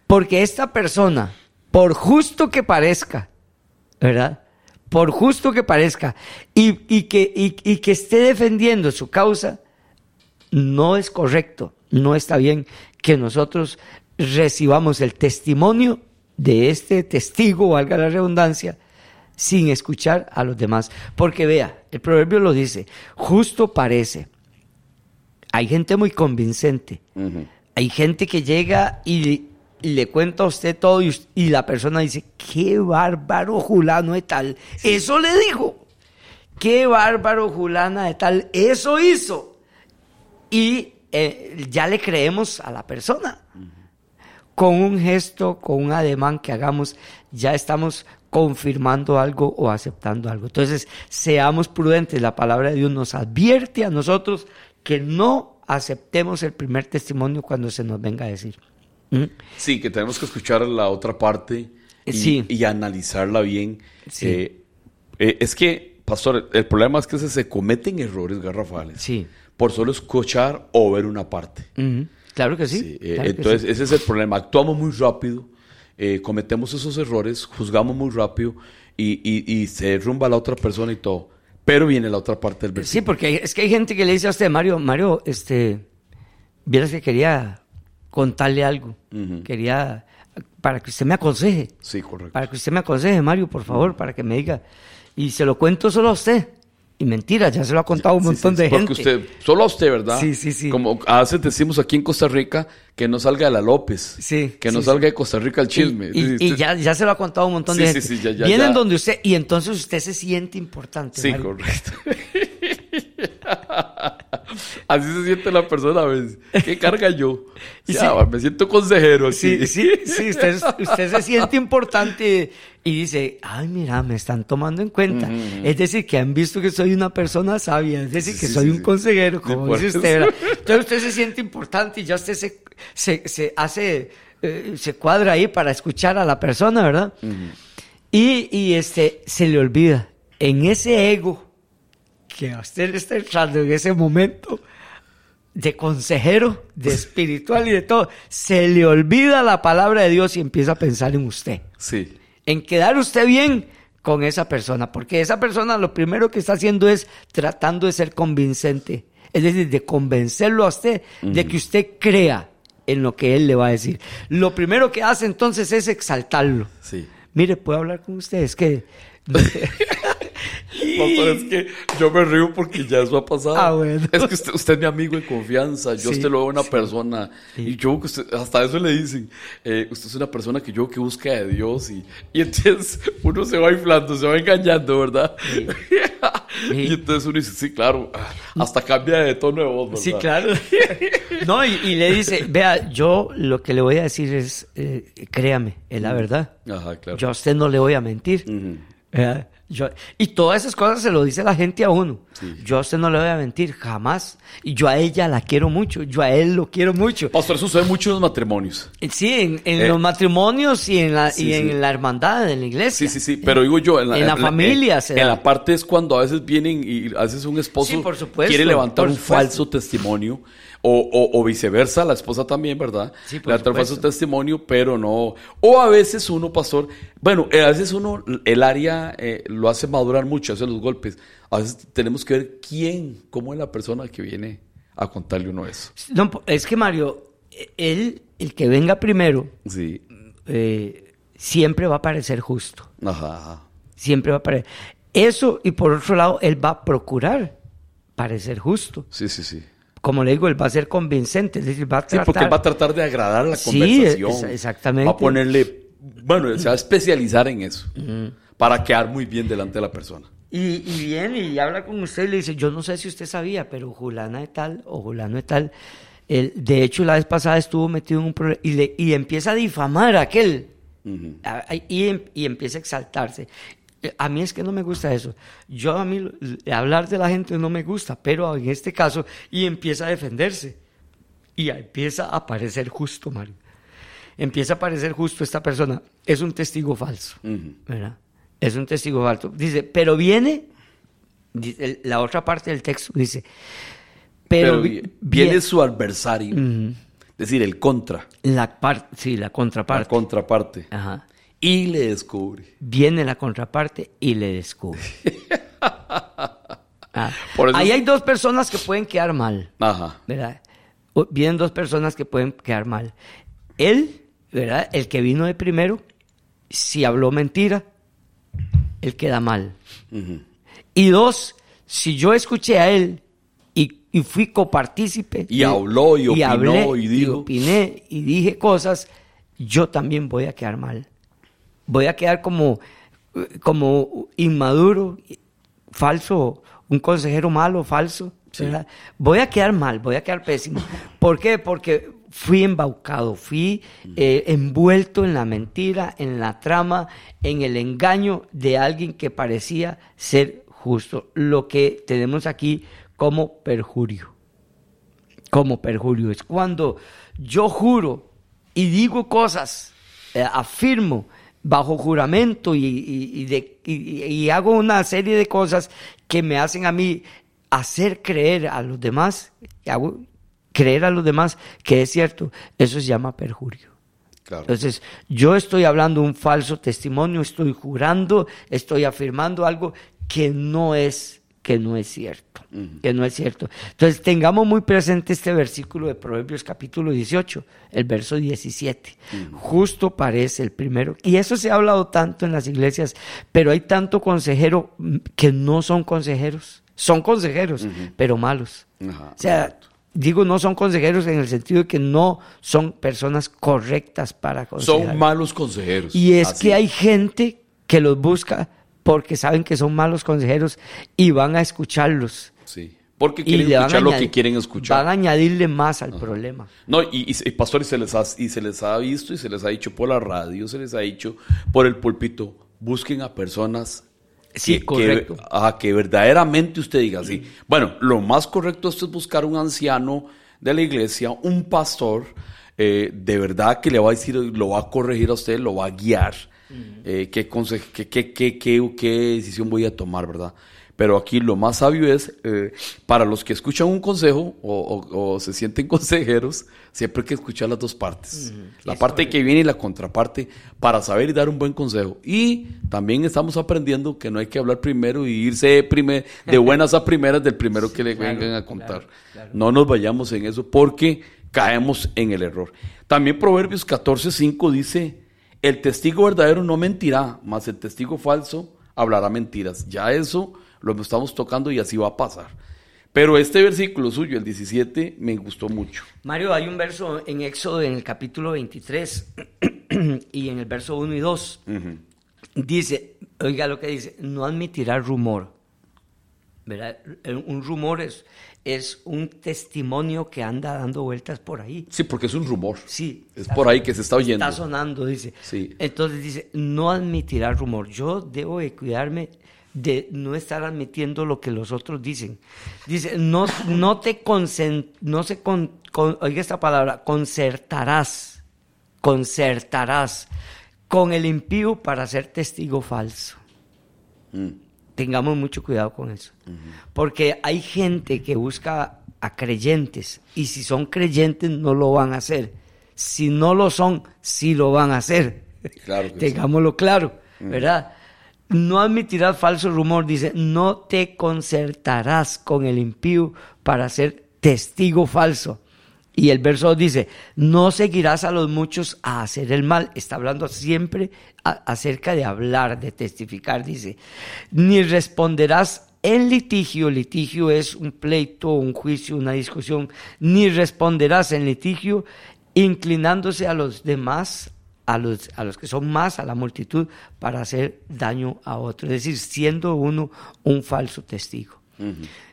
Porque esta persona, por justo que parezca, ¿verdad? Por justo que parezca, y, y que, y- y que esté defendiendo su causa, no es correcto, no está bien que nosotros recibamos el testimonio de este testigo, valga la redundancia, sin escuchar a los demás. Porque vea, el proverbio lo dice, justo parece. Hay gente muy convincente. Hay gente que llega y, y le cuenta a usted todo y la persona dice, qué bárbaro Julano de tal. Eso le dijo. Qué bárbaro Julana de tal. Eso hizo. Y eh, ya le creemos a la persona. Con un gesto, con un ademán que hagamos, ya estamos confirmando algo o aceptando algo. Entonces, seamos prudentes. La palabra de Dios nos advierte a nosotros que no aceptemos el primer testimonio cuando se nos venga a decir. ¿Mm? Sí, que tenemos que escuchar la otra parte y, Sí. y analizarla bien. Sí. Eh, eh, es que, pastor, el problema es que se, se cometen errores garrafales Sí. Por solo escuchar o ver una parte. Claro que sí. Sí, eh, claro que entonces, sí. ese es el problema. Actuamos muy rápido, eh, cometemos esos errores, juzgamos muy rápido y, y- y se derrumba la otra persona y todo. Pero viene la otra parte del Sí, versículo. porque hay- es que hay gente que le dice a usted, Mario, Mario, este, vieras que quería contarle algo. Quería, para que usted me aconseje. Sí, correcto. Para que usted me aconseje, Mario, por favor, para que me diga. Y se lo cuento solo a usted. Y mentira, ya se lo ha contado un Sí, montón sí, de sí, gente. Porque usted, solo a usted, ¿verdad? Sí, sí, sí. Como a veces decimos aquí en Costa Rica que no salga de la López. Sí, Que no sí, salga de Costa Rica el chisme. Y, y- Sí, y sí. ya, ya se lo ha contado un montón Sí, de sí, gente. sí, ya, ya, Vienen ya. donde usted, y entonces usted se siente importante. Sí, Mario. correcto. Así se siente la persona a veces. ¿Qué carga yo? Y Ya, sí. me siento consejero. Sí, sí, sí, usted, usted se siente importante y dice, ay, mira, me están tomando en cuenta. Es decir, que han visto que soy una persona sabia, es decir, Sí, que sí, soy sí, un consejero, como dice usted. ¿verdad? Entonces usted se siente importante y ya usted se, se, se hace, eh, se cuadra ahí para escuchar a la persona, ¿verdad? Y, y este, se le olvida, en ese ego que usted está entrando en ese momento, de consejero, de espiritual y de todo, se le olvida la palabra de Dios y empieza a pensar en usted, Sí. en quedar usted bien con esa persona, porque esa persona lo primero que está haciendo es tratando de ser convincente, es decir, de convencerlo a usted de que usted crea en lo que él le va a decir. Lo primero que hace entonces es exaltarlo. Sí. Mire, puedo hablar con usted, es que... Pastor, es que yo me río porque ya eso ha pasado. Ah, bueno. Es que usted, usted es mi amigo en confianza. Yo Sí, usted lo veo una sí. persona. Y yo, usted, hasta eso le dicen. eh, usted es una persona que yo que busca de Dios. Y, y entonces uno se va inflando, se va engañando, ¿verdad? Sí. y entonces uno dice, sí, claro. Hasta cambia de tono de voz, ¿verdad? Sí, claro. No, y, y le dice, vea, yo lo que le voy a decir es, eh, créame, es la verdad. Ajá, claro. Yo a usted no le voy a mentir. Ujú. ¿verdad? Yo- y todas esas cosas se lo dice la gente a uno. Sí. Yo a usted no le voy a mentir, jamás. Y yo a ella la quiero mucho, yo a él lo quiero mucho. Pastor, eso sucede mucho en los matrimonios. Sí, en, en Eh, los matrimonios y en la, sí, y en la hermandad, en la iglesia. Sí, sí, sí, pero digo yo, en la, En la familia se en, da. la parte es cuando a veces vienen y a veces un esposo por supuesto, quiere levantar por un falso testimonio O, o- o viceversa, la esposa también, ¿verdad? Sí, por Le falso supuesto. testimonio, pero no. O a veces uno, pastor, bueno, eh, a veces uno, el área eh, lo hace madurar mucho, hace los golpes. A veces tenemos que ver quién, cómo es la persona que viene a contarle uno eso. No, es que Mario, él, el que venga primero, Sí. eh, siempre va a parecer justo. Ajá, ajá. Siempre va a parecer. Eso, y por otro lado, él va a procurar parecer justo. Sí, sí, sí. Como le digo, él va a ser convincente, es decir, va a Sí, tratar... porque él va a tratar de agradar la Sí, conversación. es- exactamente. Va a ponerle, bueno, se va a especializar en eso. Para quedar muy bien delante de la persona. Y, y viene y habla con usted y le dice, yo no sé si usted sabía, pero Julana de tal o Julano de tal, él, de hecho la vez pasada estuvo metido en un problema y, le- y empieza a difamar a aquel a- y, y empieza a exaltarse. A mí es que no me gusta eso. Yo a mí hablar de la gente no me gusta, pero en este caso, y empieza a defenderse. Y empieza a parecer justo, Mario. Empieza a parecer justo esta persona. Es un testigo falso. ¿verdad? Es un testigo falso. Dice, pero viene, la otra parte del texto dice, pero, Pero, vi- vi- viene vie- su adversario. Es decir, el contra. la parte, sí, la La contraparte. contraparte. Ajá. Y le descubre. Viene la contraparte y le descubre. Ah, Por eso- Ahí hay dos personas que pueden quedar mal, Ajá. ¿verdad? Vienen dos personas que pueden quedar mal. Él, ¿verdad? El que vino de primero, si habló mentira, él queda mal. Y dos, si yo escuché a él y, y fui copartícipe. Y habló, y opinó, hablé, y dijo. opiné y dije cosas, yo también voy a quedar mal. Voy a quedar como, como inmaduro, falso, un consejero malo, falso. Voy a quedar mal, voy a quedar pésimo. ¿Por qué? Porque fui embaucado, fui eh, envuelto en la mentira, en la trama, en el engaño de alguien que parecía ser justo. Lo que tenemos aquí como perjurio. Como perjurio. Es cuando yo juro y digo cosas, eh, afirmo bajo juramento y, y- y de- y- hago una serie de cosas que me hacen a mí hacer creer a los demás, hago creer a los demás que es cierto. Eso se llama perjurio. Claro. Entonces, yo estoy hablando un falso testimonio, estoy jurando, estoy afirmando algo que no es que no es cierto, que no es cierto. Entonces, tengamos muy presente este versículo de Proverbios capítulo 18, el verso 17. Justo parece el primero. Y eso se ha hablado tanto en las iglesias, pero hay tanto consejero mm, que no son consejeros. Son consejeros, pero malos. O sea, digo no son consejeros en el sentido de que no son personas correctas para aconsejar. Son malos consejeros. Y es Así. que hay gente que los busca porque saben que son malos consejeros y van a escucharlos. Sí. Porque quieren escuchar lo añadir- que quieren escuchar. Van a añadirle más al problema. No, y, y, pastor, y se, les ha, y se les ha visto y se les ha dicho por la radio, se les ha dicho por el púlpito, busquen a personas Sí, que, correcto. Que, ajá, que verdaderamente usted diga así. Bueno, lo más correcto esto es buscar un anciano de la iglesia, un pastor, eh, de verdad que le va a decir, lo va a corregir a usted, lo va a guiar, eh, qué, qué, qué, qué, qué, qué decisión voy a tomar, ¿verdad? Pero aquí lo más sabio es, eh, para los que escuchan un consejo o, o- o se sienten consejeros, siempre hay que escuchar las dos partes. La parte que viene y la contraparte para saber y dar un buen consejo. Y también estamos aprendiendo que no hay que hablar primero y irse prime- de buenas a primeras del primero que le claro, vengan a contar. claro, claro. No nos vayamos en eso porque caemos en el error. También Proverbios 14:5 dice, el testigo verdadero no mentirá, mas el testigo falso hablará mentiras. Ya eso lo estamos tocando y así va a pasar. Pero este versículo suyo, el 17, me gustó mucho. Mario, hay un verso en Éxodo en el capítulo 23 y en el verso 1 y 2. Dice, oiga lo que dice, no admitirá rumor. ¿Verdad? Un rumor es, es un testimonio que anda dando vueltas por ahí. Sí, porque es un rumor. Sí. Es por ahí que se está oyendo. Está sonando, dice. Sí. Entonces dice, no admitirá rumor. Yo debo de cuidarme de no estar admitiendo lo que los otros dicen. Dice, no, no te concen, no se con, con- oiga esta palabra, concertarás, concertarás con el impío para ser testigo falso. Mm. Tengamos mucho cuidado con eso. Porque hay gente que busca a creyentes. Y si son creyentes, no lo van a hacer. Si no lo son, sí lo van a hacer. Claro que sí. Tengámoslo claro, ¿verdad? No admitirás falso rumor, dice, no te concertarás con el impío para ser testigo falso. Y el verso 2 dice, no seguirás a los muchos a hacer el mal. Está hablando siempre a- acerca de hablar, de testificar, dice. Ni responderás en litigio, litigio es un pleito, un juicio, una discusión. Ni responderás en litigio inclinándose a los demás, a los, a los que son más, a la multitud, para hacer daño a otro. Es decir, siendo uno un falso testigo.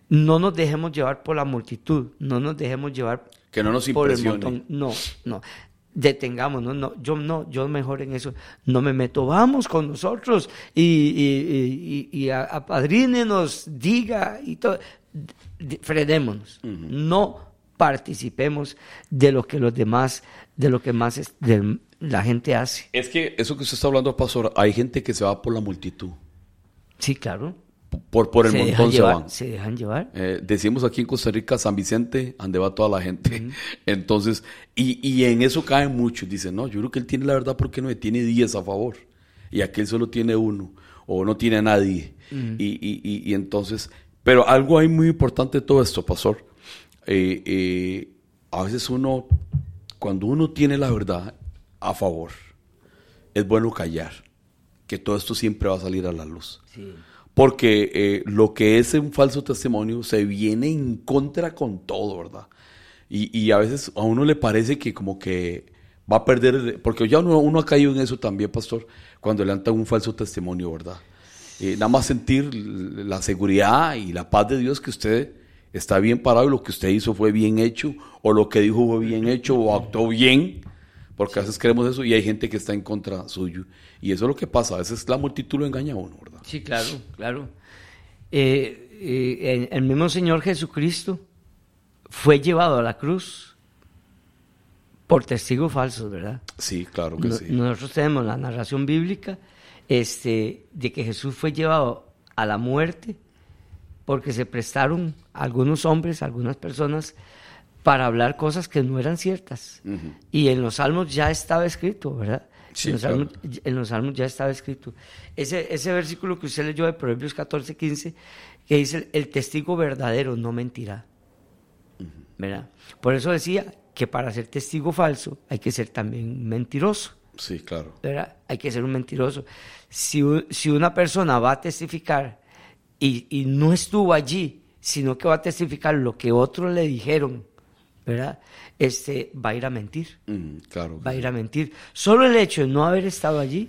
No nos dejemos llevar por la multitud, no nos dejemos llevar Que no nos impresione. No, no. Detengámonos, no, yo no, yo mejor en eso no me meto. Vamos con nosotros y, y, y, y apadrínenos, diga y todo. Frenémonos. No participemos de lo que los demás, de lo que más es- de la gente hace. Es que eso que usted está hablando, pastor, hay gente que se va por la multitud. Sí, claro. Por, por el se, montón se llevar, van. se dejan llevar. Eh, decimos aquí en Costa Rica, San Vicente, donde va toda la gente. Entonces, y, y en eso caen muchos. Dicen, no, yo creo que él tiene la verdad porque no tiene 10 a favor. Y aquel solo tiene uno. O no tiene a nadie. y, y- y- y entonces, pero algo ahí muy importante de todo esto, pastor. Eh, eh, a veces uno, cuando uno tiene la verdad a favor, es bueno callar. Que todo esto siempre va a salir a la luz. Sí. Porque eh, lo que es un falso testimonio se viene en contra con todo, ¿verdad? Y, y a veces a uno le parece que como que va a perder, porque ya uno, ha caído en eso también, pastor, cuando levanta un falso testimonio, ¿verdad? Eh, nada más sentir la seguridad y la paz de Dios que usted está bien parado y lo que usted hizo fue bien hecho, o lo que dijo fue bien hecho, o actuó bien, porque a veces creemos eso y hay gente que está en contra suyo. Y eso es lo que pasa, a veces la multitud lo engaña a uno, ¿verdad? Sí, claro, claro. Eh, eh, el, el mismo Señor Jesucristo fue llevado a la cruz por testigos falsos, ¿verdad? Sí, claro que No- sí. Nosotros tenemos la narración bíblica este, de que Jesús fue llevado a la muerte porque se prestaron algunos hombres, algunas personas, para hablar cosas que no eran ciertas. Y en los salmos ya estaba escrito, ¿verdad? Sí, en, los claro. salmos, en los salmos ya estaba escrito. Ese, ese versículo que usted leyó de Proverbios 14, 15, que dice, el testigo verdadero no mentirá. ¿Verdad? Por eso decía que para ser testigo falso hay que ser también mentiroso. Sí, claro. ¿verdad? Hay que ser un mentiroso. Si una persona va a testificar y, y no estuvo allí, sino que va a testificar lo que otros le dijeron, ¿verdad? Este, va a ir a mentir, Mm, claro. va a ir a mentir. Solo el hecho de no haber estado allí,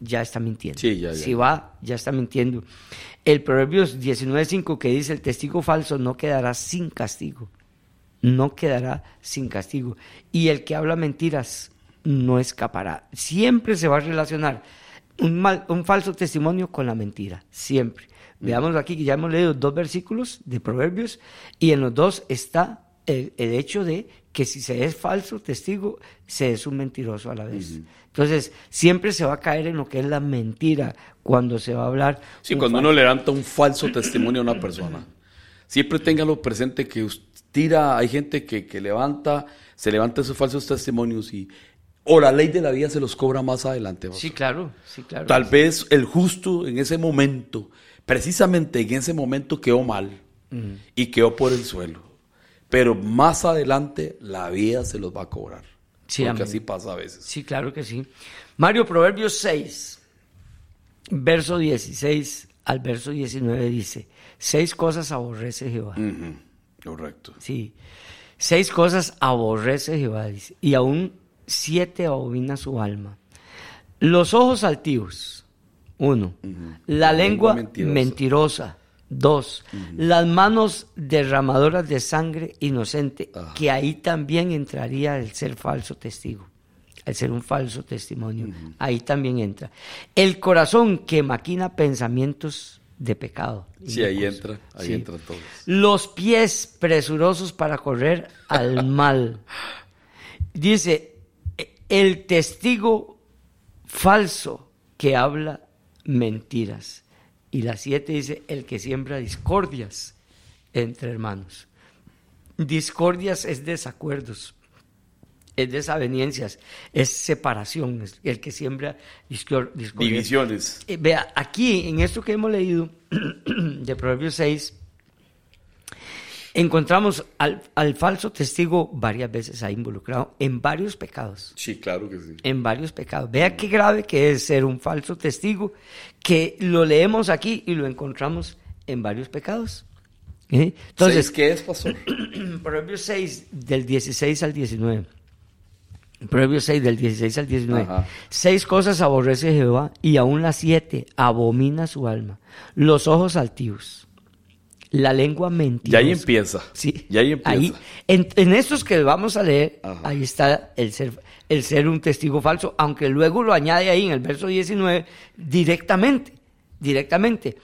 ya está mintiendo. Sí, ya, ya. Si va, ya está mintiendo. El Proverbios 19.5 que dice, el testigo falso no quedará sin castigo. No quedará sin castigo. Y el que habla mentiras no escapará. Siempre se va a relacionar un, mal- un falso testimonio con la mentira. Siempre. Veamos aquí que ya hemos leído dos versículos de Proverbios y en los dos está el, el hecho de que si se es falso testigo, se es un mentiroso a la vez. Entonces, siempre se va a caer en lo que es la mentira cuando se va a hablar. Sí, un cuando uno levanta un falso testimonio a una persona, siempre téngalo presente que tira, hay gente que, que levanta, se levanta esos falsos testimonios y o la ley de la vida se los cobra más adelante. Sí, claro, sí, claro. Tal vez el justo en ese momento, precisamente en ese momento quedó mal y quedó por el suelo. Pero más adelante la vida se los va a cobrar. Sí, porque así pasa a veces. Sí, claro que sí. Mario, Proverbios 6, verso 16 al verso 19 dice, seis cosas aborrece Jehová. Correcto. Sí, seis cosas aborrece Jehová, dice, y aún siete abomina su alma. Los ojos altivos, uno. La, La lengua lengua, mentirosa. mentirosa. Dos, las manos derramadoras de sangre inocente, Ah. que ahí también entraría el ser falso testigo, el ser un falso testimonio. Ahí también entra. El corazón que maquina pensamientos de pecado. Sí, ahí entra, ahí Sí. entran todos. Los pies presurosos para correr al mal. Dice, "E- el testigo falso que habla mentiras. Y la siete dice, el que siembra discordias entre hermanos. Discordias es desacuerdos, es desavenencias, es separación, es el que siembra discor- discordias. Divisiones. Eh, vea, aquí en esto que hemos leído de Proverbios 6, encontramos al, al falso testigo varias veces ahí involucrado en varios pecados. Sí, claro que sí. En varios pecados. Vea qué grave que es ser un falso testigo, que lo leemos aquí y lo encontramos en varios pecados. ¿Eh? Entonces, ¿qué es, pastor? Proverbios 6, del 16 al 19. Proverbios 6, del 16 al 19. Ajá. Seis cosas aborrece Jehová y aún las siete abomina su alma. Los ojos altivos, la lengua Ya mentirosa. ahí empieza. Sí. Ya ahí empieza. Ahí, en, en estos que vamos a leer, Ajá. ahí está el ser, el ser un testigo falso, aunque luego lo añade ahí en el verso 19 directamente, directamente.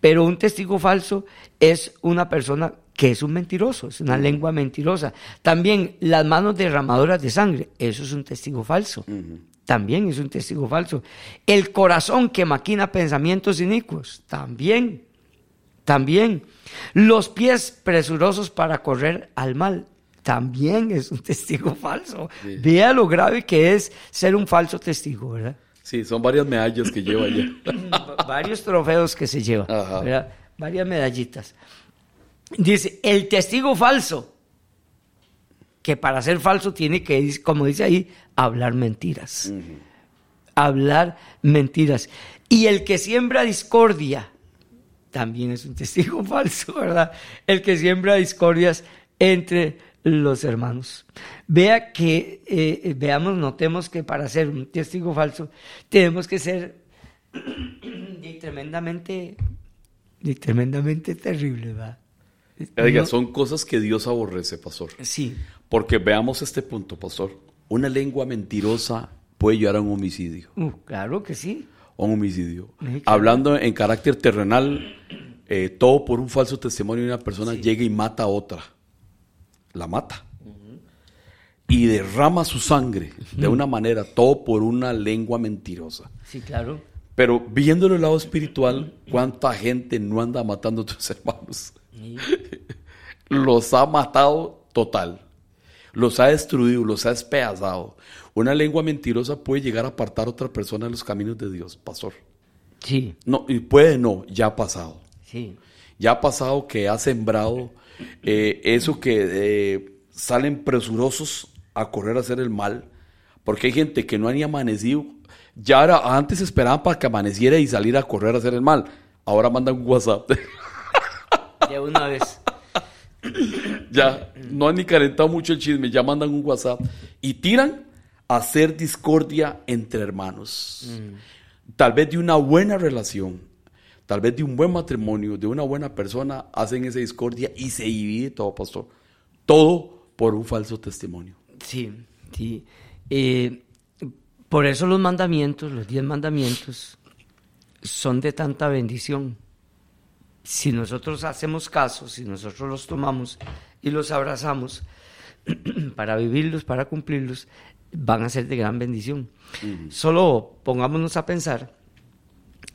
Pero un testigo falso es una persona que es un mentiroso, es una lengua mentirosa. También las manos derramadoras de sangre, eso es un testigo falso. También es un testigo falso. El corazón que maquina pensamientos inicuos, también también. Los pies presurosos para correr al mal, también es un testigo falso. Sí. Vea lo grave que es ser un falso testigo, ¿verdad? Sí, son varias medallas que lleva ya. Va- Varios trofeos que se lleva. ¿verdad? Varias medallitas. Dice, el testigo falso, que para ser falso tiene que, como dice ahí, hablar mentiras. Hablar mentiras. Y el que siembra discordia, también es un testigo falso, ¿verdad? El que siembra discordias entre los hermanos. Vea que, eh, veamos, notemos que para ser un testigo falso tenemos que ser y tremendamente, tremendamente terrible, ¿verdad? Oiga, No- son cosas que Dios aborrece, pastor. Sí, Porque veamos este punto, pastor. Una lengua mentirosa puede llevar a un homicidio. uh, claro que sí. Un homicidio. Hablando en carácter terrenal, eh, todo por un falso testimonio de una persona llega y mata a otra. La mata. Y derrama su sangre de una manera, todo por una lengua mentirosa. Sí, claro. Pero viéndolo el lado espiritual, ¿cuánta gente no anda matando a tus hermanos? Sí. los ha matado total. Los ha destruido, los ha despedazado. Una lengua mentirosa puede llegar a apartar a otra persona de los caminos de Dios, pastor. Sí, No, y puede no, ya ha pasado. sí. Ya ha pasado que ha sembrado eh, eso que eh, salen presurosos a correr a hacer el mal, porque hay gente que no ha ni amanecido. Ya era- antes esperaban para que amaneciera y salir a correr a hacer el mal. Ahora mandan un WhatsApp. De una vez. ya no han ni calentado mucho el chisme, ya mandan un WhatsApp y tiran hacer discordia entre hermanos. Tal vez de una buena relación, tal vez de un buen matrimonio, de una buena persona, hacen esa discordia y se divide todo, pastor. Todo por un falso testimonio. Sí, sí. Eh, por eso los mandamientos, los diez mandamientos, son de tanta bendición. Si nosotros hacemos caso, si nosotros los tomamos y los abrazamos para vivirlos, para cumplirlos, van a ser de gran bendición. Solo pongámonos a pensar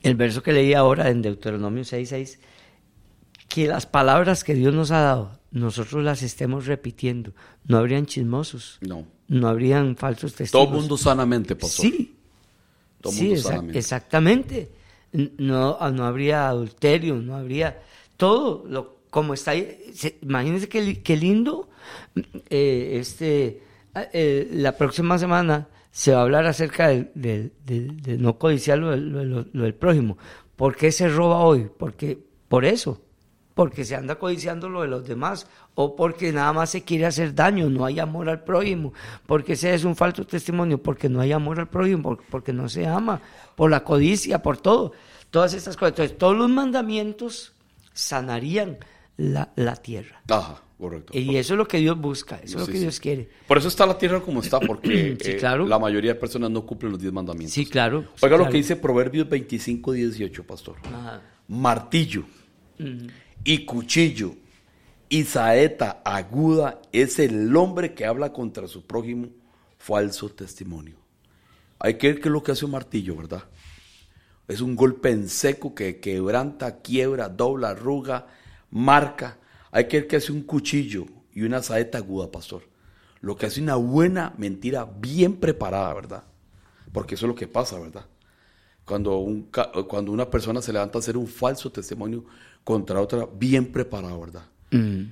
el verso que leí ahora en Deuteronomio 6.6, que las palabras que Dios nos ha dado, nosotros las estemos repitiendo. No habrían chismosos, No. no habrían falsos testigos. Todo mundo sanamente, pastor. Sí, Todo sí, mundo sanamente. exactamente. No, ah, no habría adulterio, no habría todo lo como está Imagínense qué, qué lindo. eh, este, eh, la próxima semana se va a hablar acerca de no codiciar lo, lo- del prójimo. ¿Por qué se roba hoy? Porque por eso. Porque se anda codiciando lo de los demás o porque nada más se quiere hacer daño, no hay amor al prójimo, porque ese es un falso testimonio, porque no hay amor al prójimo, por- porque no se ama, por la codicia, por todo, todas estas cosas. Entonces, todos los mandamientos sanarían la, la tierra. Ajá, correcto. Y eso es lo que Dios busca, eso es lo que sí. Dios quiere. Por eso está la tierra como está, porque Sí, eh, claro. la mayoría de personas no cumplen los diez mandamientos. Sí, claro. Oiga lo que dice Proverbios 25, 18, pastor. Ajá. Martillo y cuchillo y saeta aguda es el hombre que habla contra su prójimo falso testimonio. Hay que ver qué es lo que hace un martillo, ¿verdad? Es un golpe en seco que quebranta, quiebra, dobla, arruga, marca. Hay que ver qué hace un cuchillo. y una saeta aguda, pastor. Lo que hace una buena mentira bien preparada, ¿verdad? Porque eso es lo que pasa, ¿verdad? Cuando, un, cuando una persona se levanta a hacer un falso testimonio contra otra, bien preparado, ¿verdad?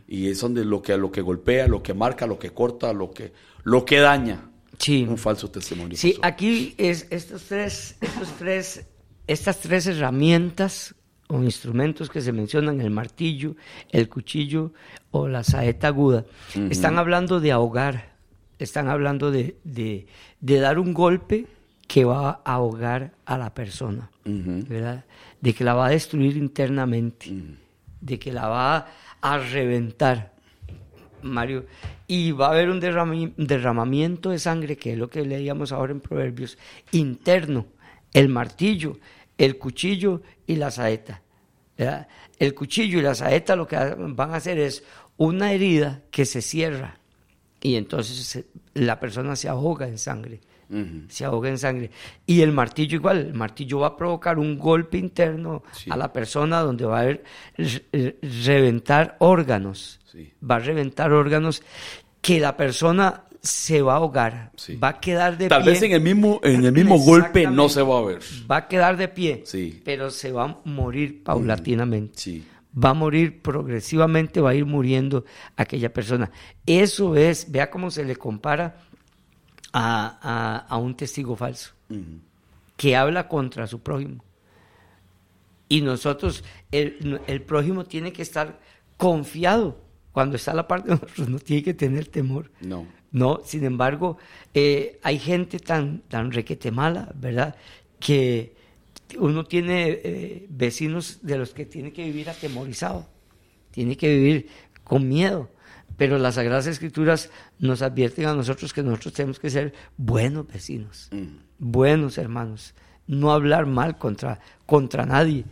Y es donde lo que, lo que golpea, lo que marca, lo que corta, lo que, lo que daña. Sí. Un falso testimonio. Sí, pastor. aquí es estos tres, estos tres, estas tres herramientas o instrumentos que se mencionan, el martillo, el cuchillo o la saeta aguda, están hablando de ahogar, están hablando de, de- de dar un golpe que va a ahogar a la persona, ¿verdad? De que la va a destruir internamente, de que la va a reventar. Mario, y va a haber un derramamiento de sangre, que es lo que leíamos ahora en Proverbios, interno, el martillo, el cuchillo y la saeta. ¿Verdad? El cuchillo y la saeta lo que van a hacer es una herida que se cierra y entonces la persona se ahoga en sangre. Se ahoga en sangre. Y el martillo igual, el martillo va a provocar un golpe interno Sí. a la persona donde va a haber re- re- reventar órganos. Sí. Va a reventar órganos que la persona se va a ahogar. Sí. Va a quedar de Tal pie. vez en el mismo, en el mismo golpe no se va a ver. Va a quedar de pie, Sí. pero se va a morir paulatinamente. Sí. Va a morir progresivamente, va a ir muriendo aquella persona. Eso es, vea cómo se le compara a, a- a un testigo falso que habla contra su prójimo. Y nosotros, el, el prójimo tiene que estar confiado cuando está a la parte de nosotros, no tiene que tener temor. No. No, sin embargo, eh, hay gente tan, tan requete mala, ¿verdad? Que uno tiene eh, vecinos de los que tiene que vivir atemorizado, tiene que vivir con miedo. Pero las Sagradas Escrituras nos advierten a nosotros que nosotros tenemos que ser buenos vecinos, buenos hermanos, no hablar mal contra, contra nadie,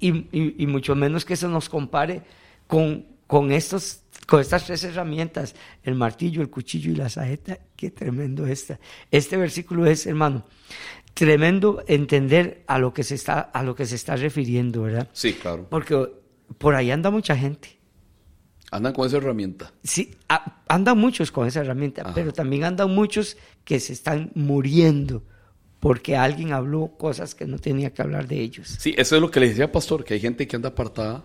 y, y- y mucho menos que eso nos compare con, con, estos, con estas tres herramientas, el martillo, el cuchillo y la saeta. Qué tremendo esta. Este versículo es, hermano, tremendo entender a lo que se está, a lo que se está refiriendo, ¿verdad? Sí, claro. Porque por ahí anda mucha gente. Andan con esa herramienta. Sí, a- andan muchos con esa herramienta, Ajá. pero también andan muchos que se están muriendo porque alguien habló cosas que no tenía que hablar de ellos. Sí, eso es lo que le decía Pastor, que hay gente que anda apartada,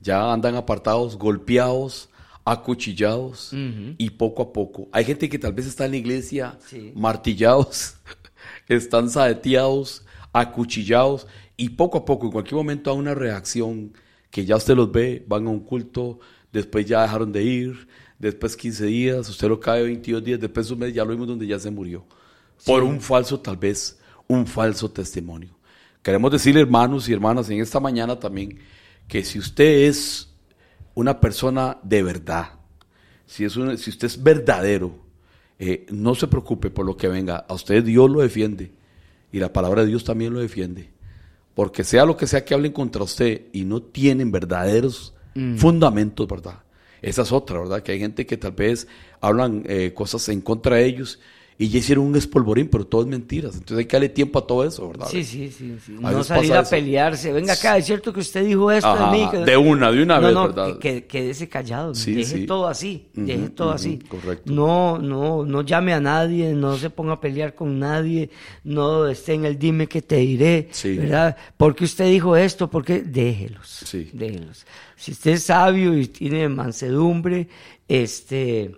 ya andan apartados, golpeados, acuchillados, y poco a poco. Hay gente que tal vez está en la iglesia Sí. martillados, están saeteados, acuchillados, y poco a poco, en cualquier momento, hay una reacción que ya usted los ve, van a un culto, después ya dejaron de ir, después 15 días, usted lo cae 22 días, después un mes ya lo vimos donde ya se murió. Por un falso, tal vez, un falso testimonio. Queremos decirle, hermanos y hermanas, en esta mañana también, que si usted es una persona de verdad, si, es un- si usted es verdadero, eh, no se preocupe por lo que venga. A usted Dios lo defiende y la palabra de Dios también lo defiende. Porque sea lo que sea que hablen contra usted y no tienen verdaderos fundamentos, ¿verdad? Esa es otra, ¿verdad? Que hay gente que tal vez hablan eh, cosas en contra de ellos y ya hicieron un espolvorín, pero todo es mentiras. Entonces hay que darle tiempo a todo eso, ¿verdad? Sí, sí, sí. sí. No salir a eso. pelearse. Venga acá, es cierto que usted dijo esto Ajá, de mí. que- de una, de una no, vez, no, ¿verdad? Que, que- quédese callado. Sí, deje sí. todo así. deje todo así. correcto. No, no, no llame a nadie, no se ponga a pelear con nadie, no esté en el dime que te diré, Sí. ¿verdad? Porque usted dijo esto, porque déjelos. Sí. Déjelos. Si usted es sabio y tiene mansedumbre, este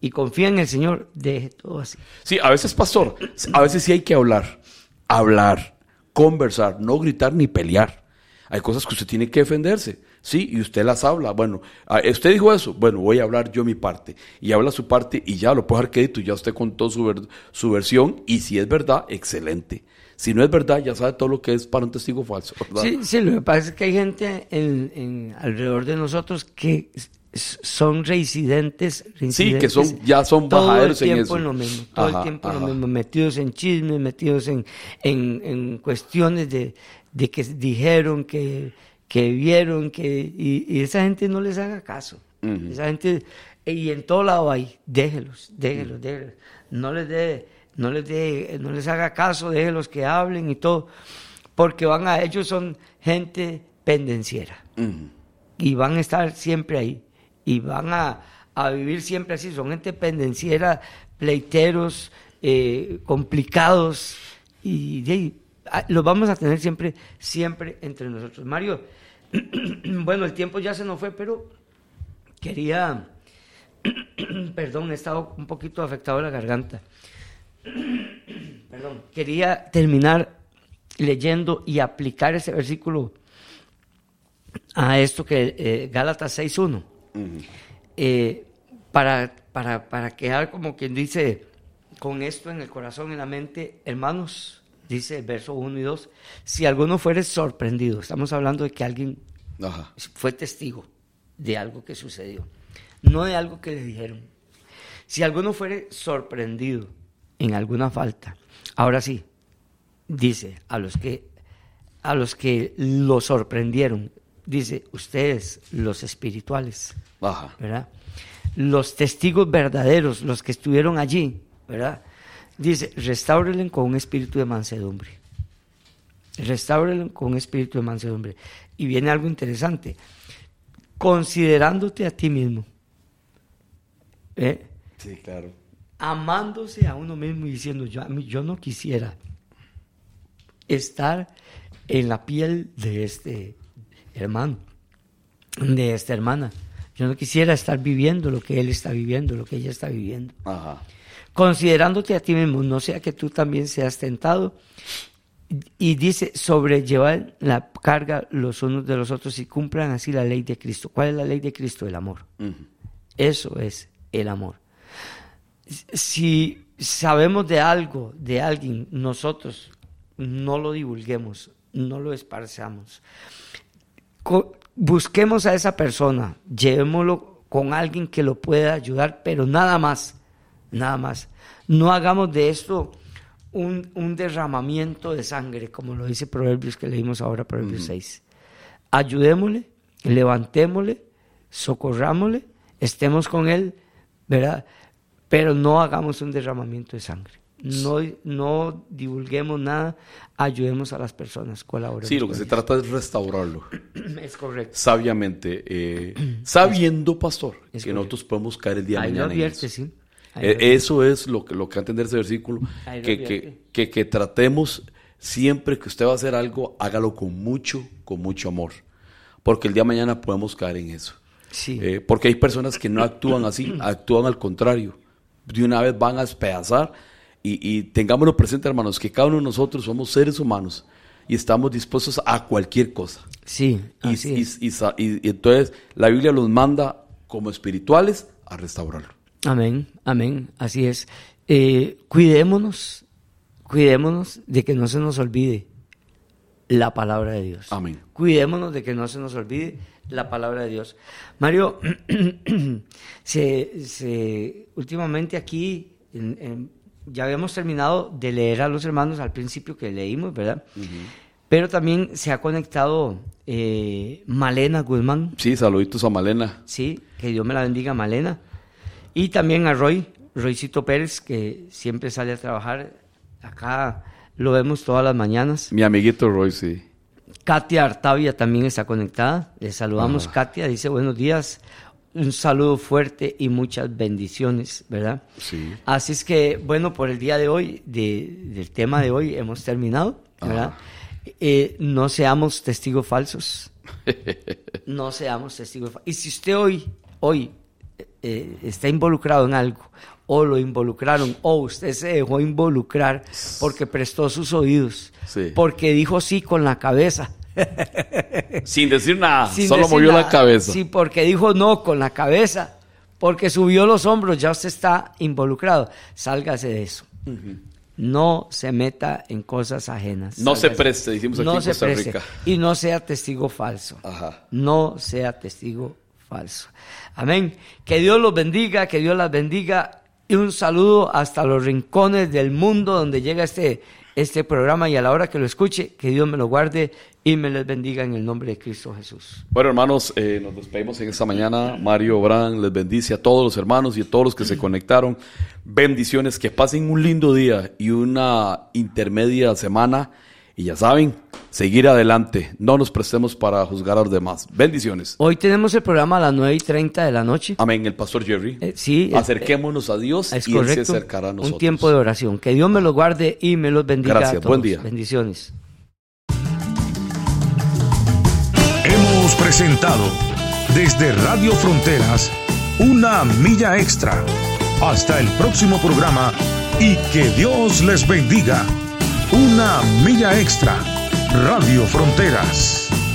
y confía en el Señor, deje todo así. Sí, a veces, pastor, a veces sí hay que hablar, hablar, conversar, no gritar ni pelear. Hay cosas que usted tiene que defenderse, sí, y usted las habla. Bueno, usted dijo eso, bueno, voy a hablar yo mi parte. Y habla su parte y ya lo puede dejar crédito, ya usted contó su, ver- su versión y si es verdad, excelente. Si no es verdad, ya sabe todo lo que es para un testigo falso, ¿verdad? Sí, sí, lo que pasa es que hay gente en, en- alrededor de nosotros que son reincidentes, Sí, que son, ya son todo el bajaderos en tiempo eso. en lo mismo, todo Ajá, el tiempo ajá. lo mismo, metidos en chismes, metidos en, en, en cuestiones de, de que dijeron, que, que vieron, que y, y esa gente no les haga caso. Esa gente, y en todo lado hay, déjelos, déjelos, déjelos. No les dé, no les dé, no les haga caso, déjelos que hablen y todo, porque van a, ellos son gente pendenciera y van a estar siempre ahí y van a, a vivir siempre así. Son gente pendenciera, pleiteros, eh, complicados y, ahí, ah, los vamos a tener siempre, siempre entre nosotros. Mario, bueno, el tiempo ya se nos fue, pero quería, perdón, he estado un poquito afectado de la garganta. Perdón, quería terminar leyendo y aplicar ese versículo a esto que eh, Gálatas 6.1. Eh, para, para, para quedar como quien dice, con esto en el corazón y en la mente, hermanos, dice el verso 1 y 2, si alguno fuere sorprendido, estamos hablando de que alguien Ajá. fue testigo de algo que sucedió, no de algo que le dijeron. Si alguno fuere sorprendido en alguna falta, ahora sí, dice a los que a los que lo sorprendieron, dice ustedes los espirituales. ¿verdad? Los testigos verdaderos, los que estuvieron allí, ¿verdad? Dice, restáurenle con un espíritu de mansedumbre. Restáurenle con un espíritu de mansedumbre. Y viene algo interesante. Considerándote a ti mismo. ¿eh? Sí, claro. Amándose a uno mismo y diciendo, yo, yo no quisiera estar en la piel de este hermano, de esta hermana. Yo no quisiera estar viviendo lo que él está viviendo, lo que ella está viviendo. Ajá. Considerándote a ti mismo, no sea que tú también seas tentado. Y dice, sobrellevar la carga los unos de los otros y cumplan así la ley de Cristo. ¿Cuál es la ley de Cristo? El amor. Eso es el amor. Si sabemos de algo, de alguien, nosotros no lo divulguemos, no lo esparzamos. Busquemos a esa persona, llevémoslo con alguien que lo pueda ayudar, pero nada más, nada más. No hagamos de esto un, un derramamiento de sangre, como lo dice Proverbios que leímos ahora, Proverbios 6. Ayudémosle, levantémosle, socorrámosle, estemos con él, ¿verdad? Pero no hagamos un derramamiento de sangre. No, no divulguemos nada, ayudemos a las personas, colaboremos. Sí, lo que se trata es restaurarlo Es correcto. sabiamente, eh, sabiendo, pastor, Es que correcto. nosotros podemos caer el día de mañana. en advierte, eso. sí. Eh, Eso es lo que, lo que va a entender ese versículo, que, que, que tratemos siempre que usted va a hacer algo, hágalo con mucho, con mucho amor, porque el día de mañana podemos caer en eso. Sí. Eh, porque hay personas que no actúan así, actúan al contrario. De una vez van a despedazar y, y tengámoslo presente, hermanos, que cada uno de nosotros somos seres humanos y estamos dispuestos a cualquier cosa. sí, Y, así y- es. y sa- y- y entonces la Biblia los manda como espirituales a restaurarlo. Amén, amén, así es. Eh, cuidémonos, cuidémonos de que no se nos olvide la palabra de Dios. Amén. Cuidémonos de que no se nos olvide la palabra de Dios. Mario, se, se- últimamente aquí en- en- ya habíamos terminado de leer a los hermanos al principio que leímos, ¿verdad? Pero también se ha conectado eh, Malena Guzmán, Sí, saluditos a Malena. Sí, que Dios me la bendiga, Malena. Y también a Roy, Roycito Pérez, que siempre sale a trabajar. Acá lo vemos todas las mañanas. Mi amiguito Roy, sí. Katia Artavia también está conectada. Le saludamos, Katia. Dice buenos días. Un saludo fuerte y muchas bendiciones, ¿verdad? Sí. Así es que, bueno, por el día de hoy, de- del tema de hoy, hemos terminado, ¿verdad? Eh, no seamos testigos falsos. no seamos testigos falsos. Y si usted hoy, hoy, eh, está involucrado en algo, o lo involucraron, o usted se dejó involucrar porque prestó sus oídos, Sí. porque dijo sí con la cabeza. Sin decir nada, sin solo decir movió la cabeza. Sí, porque dijo no con la cabeza, porque subió los hombros, ya usted está involucrado. Sálgase de eso. No se meta en cosas ajenas. No se preste, decimos aquí No en se Costa preste. Rica. Y no sea testigo falso. Ajá. No sea testigo falso. Amén. Que Dios los bendiga, que Dios las bendiga. Y un saludo hasta los rincones del mundo donde llega este, este programa y a la hora que lo escuche, que Dios me lo guarde y me les bendiga en el nombre de Cristo Jesús. Bueno, hermanos, eh, nos despedimos en esta mañana. Mario Bran les bendice a todos los hermanos y a todos los que se conectaron. Bendiciones, que pasen un lindo día y una intermedia semana Y ya saben, seguir adelante. No nos prestemos para juzgar a los demás. Bendiciones. Hoy tenemos el programa a las 9 y 30 de la noche. Amén. El pastor Jerry. Eh, sí. eh, Acerquémonos a Dios es y Él se correcto. acercará a nosotros. Un tiempo de oración. Que Dios me los guarde y me los bendiga. Gracias. a todos. Buen día. Bendiciones. Hemos presentado desde Radio Fronteras una milla extra. Hasta el próximo programa y que Dios les bendiga. Una milla extra. Radio Fronteras.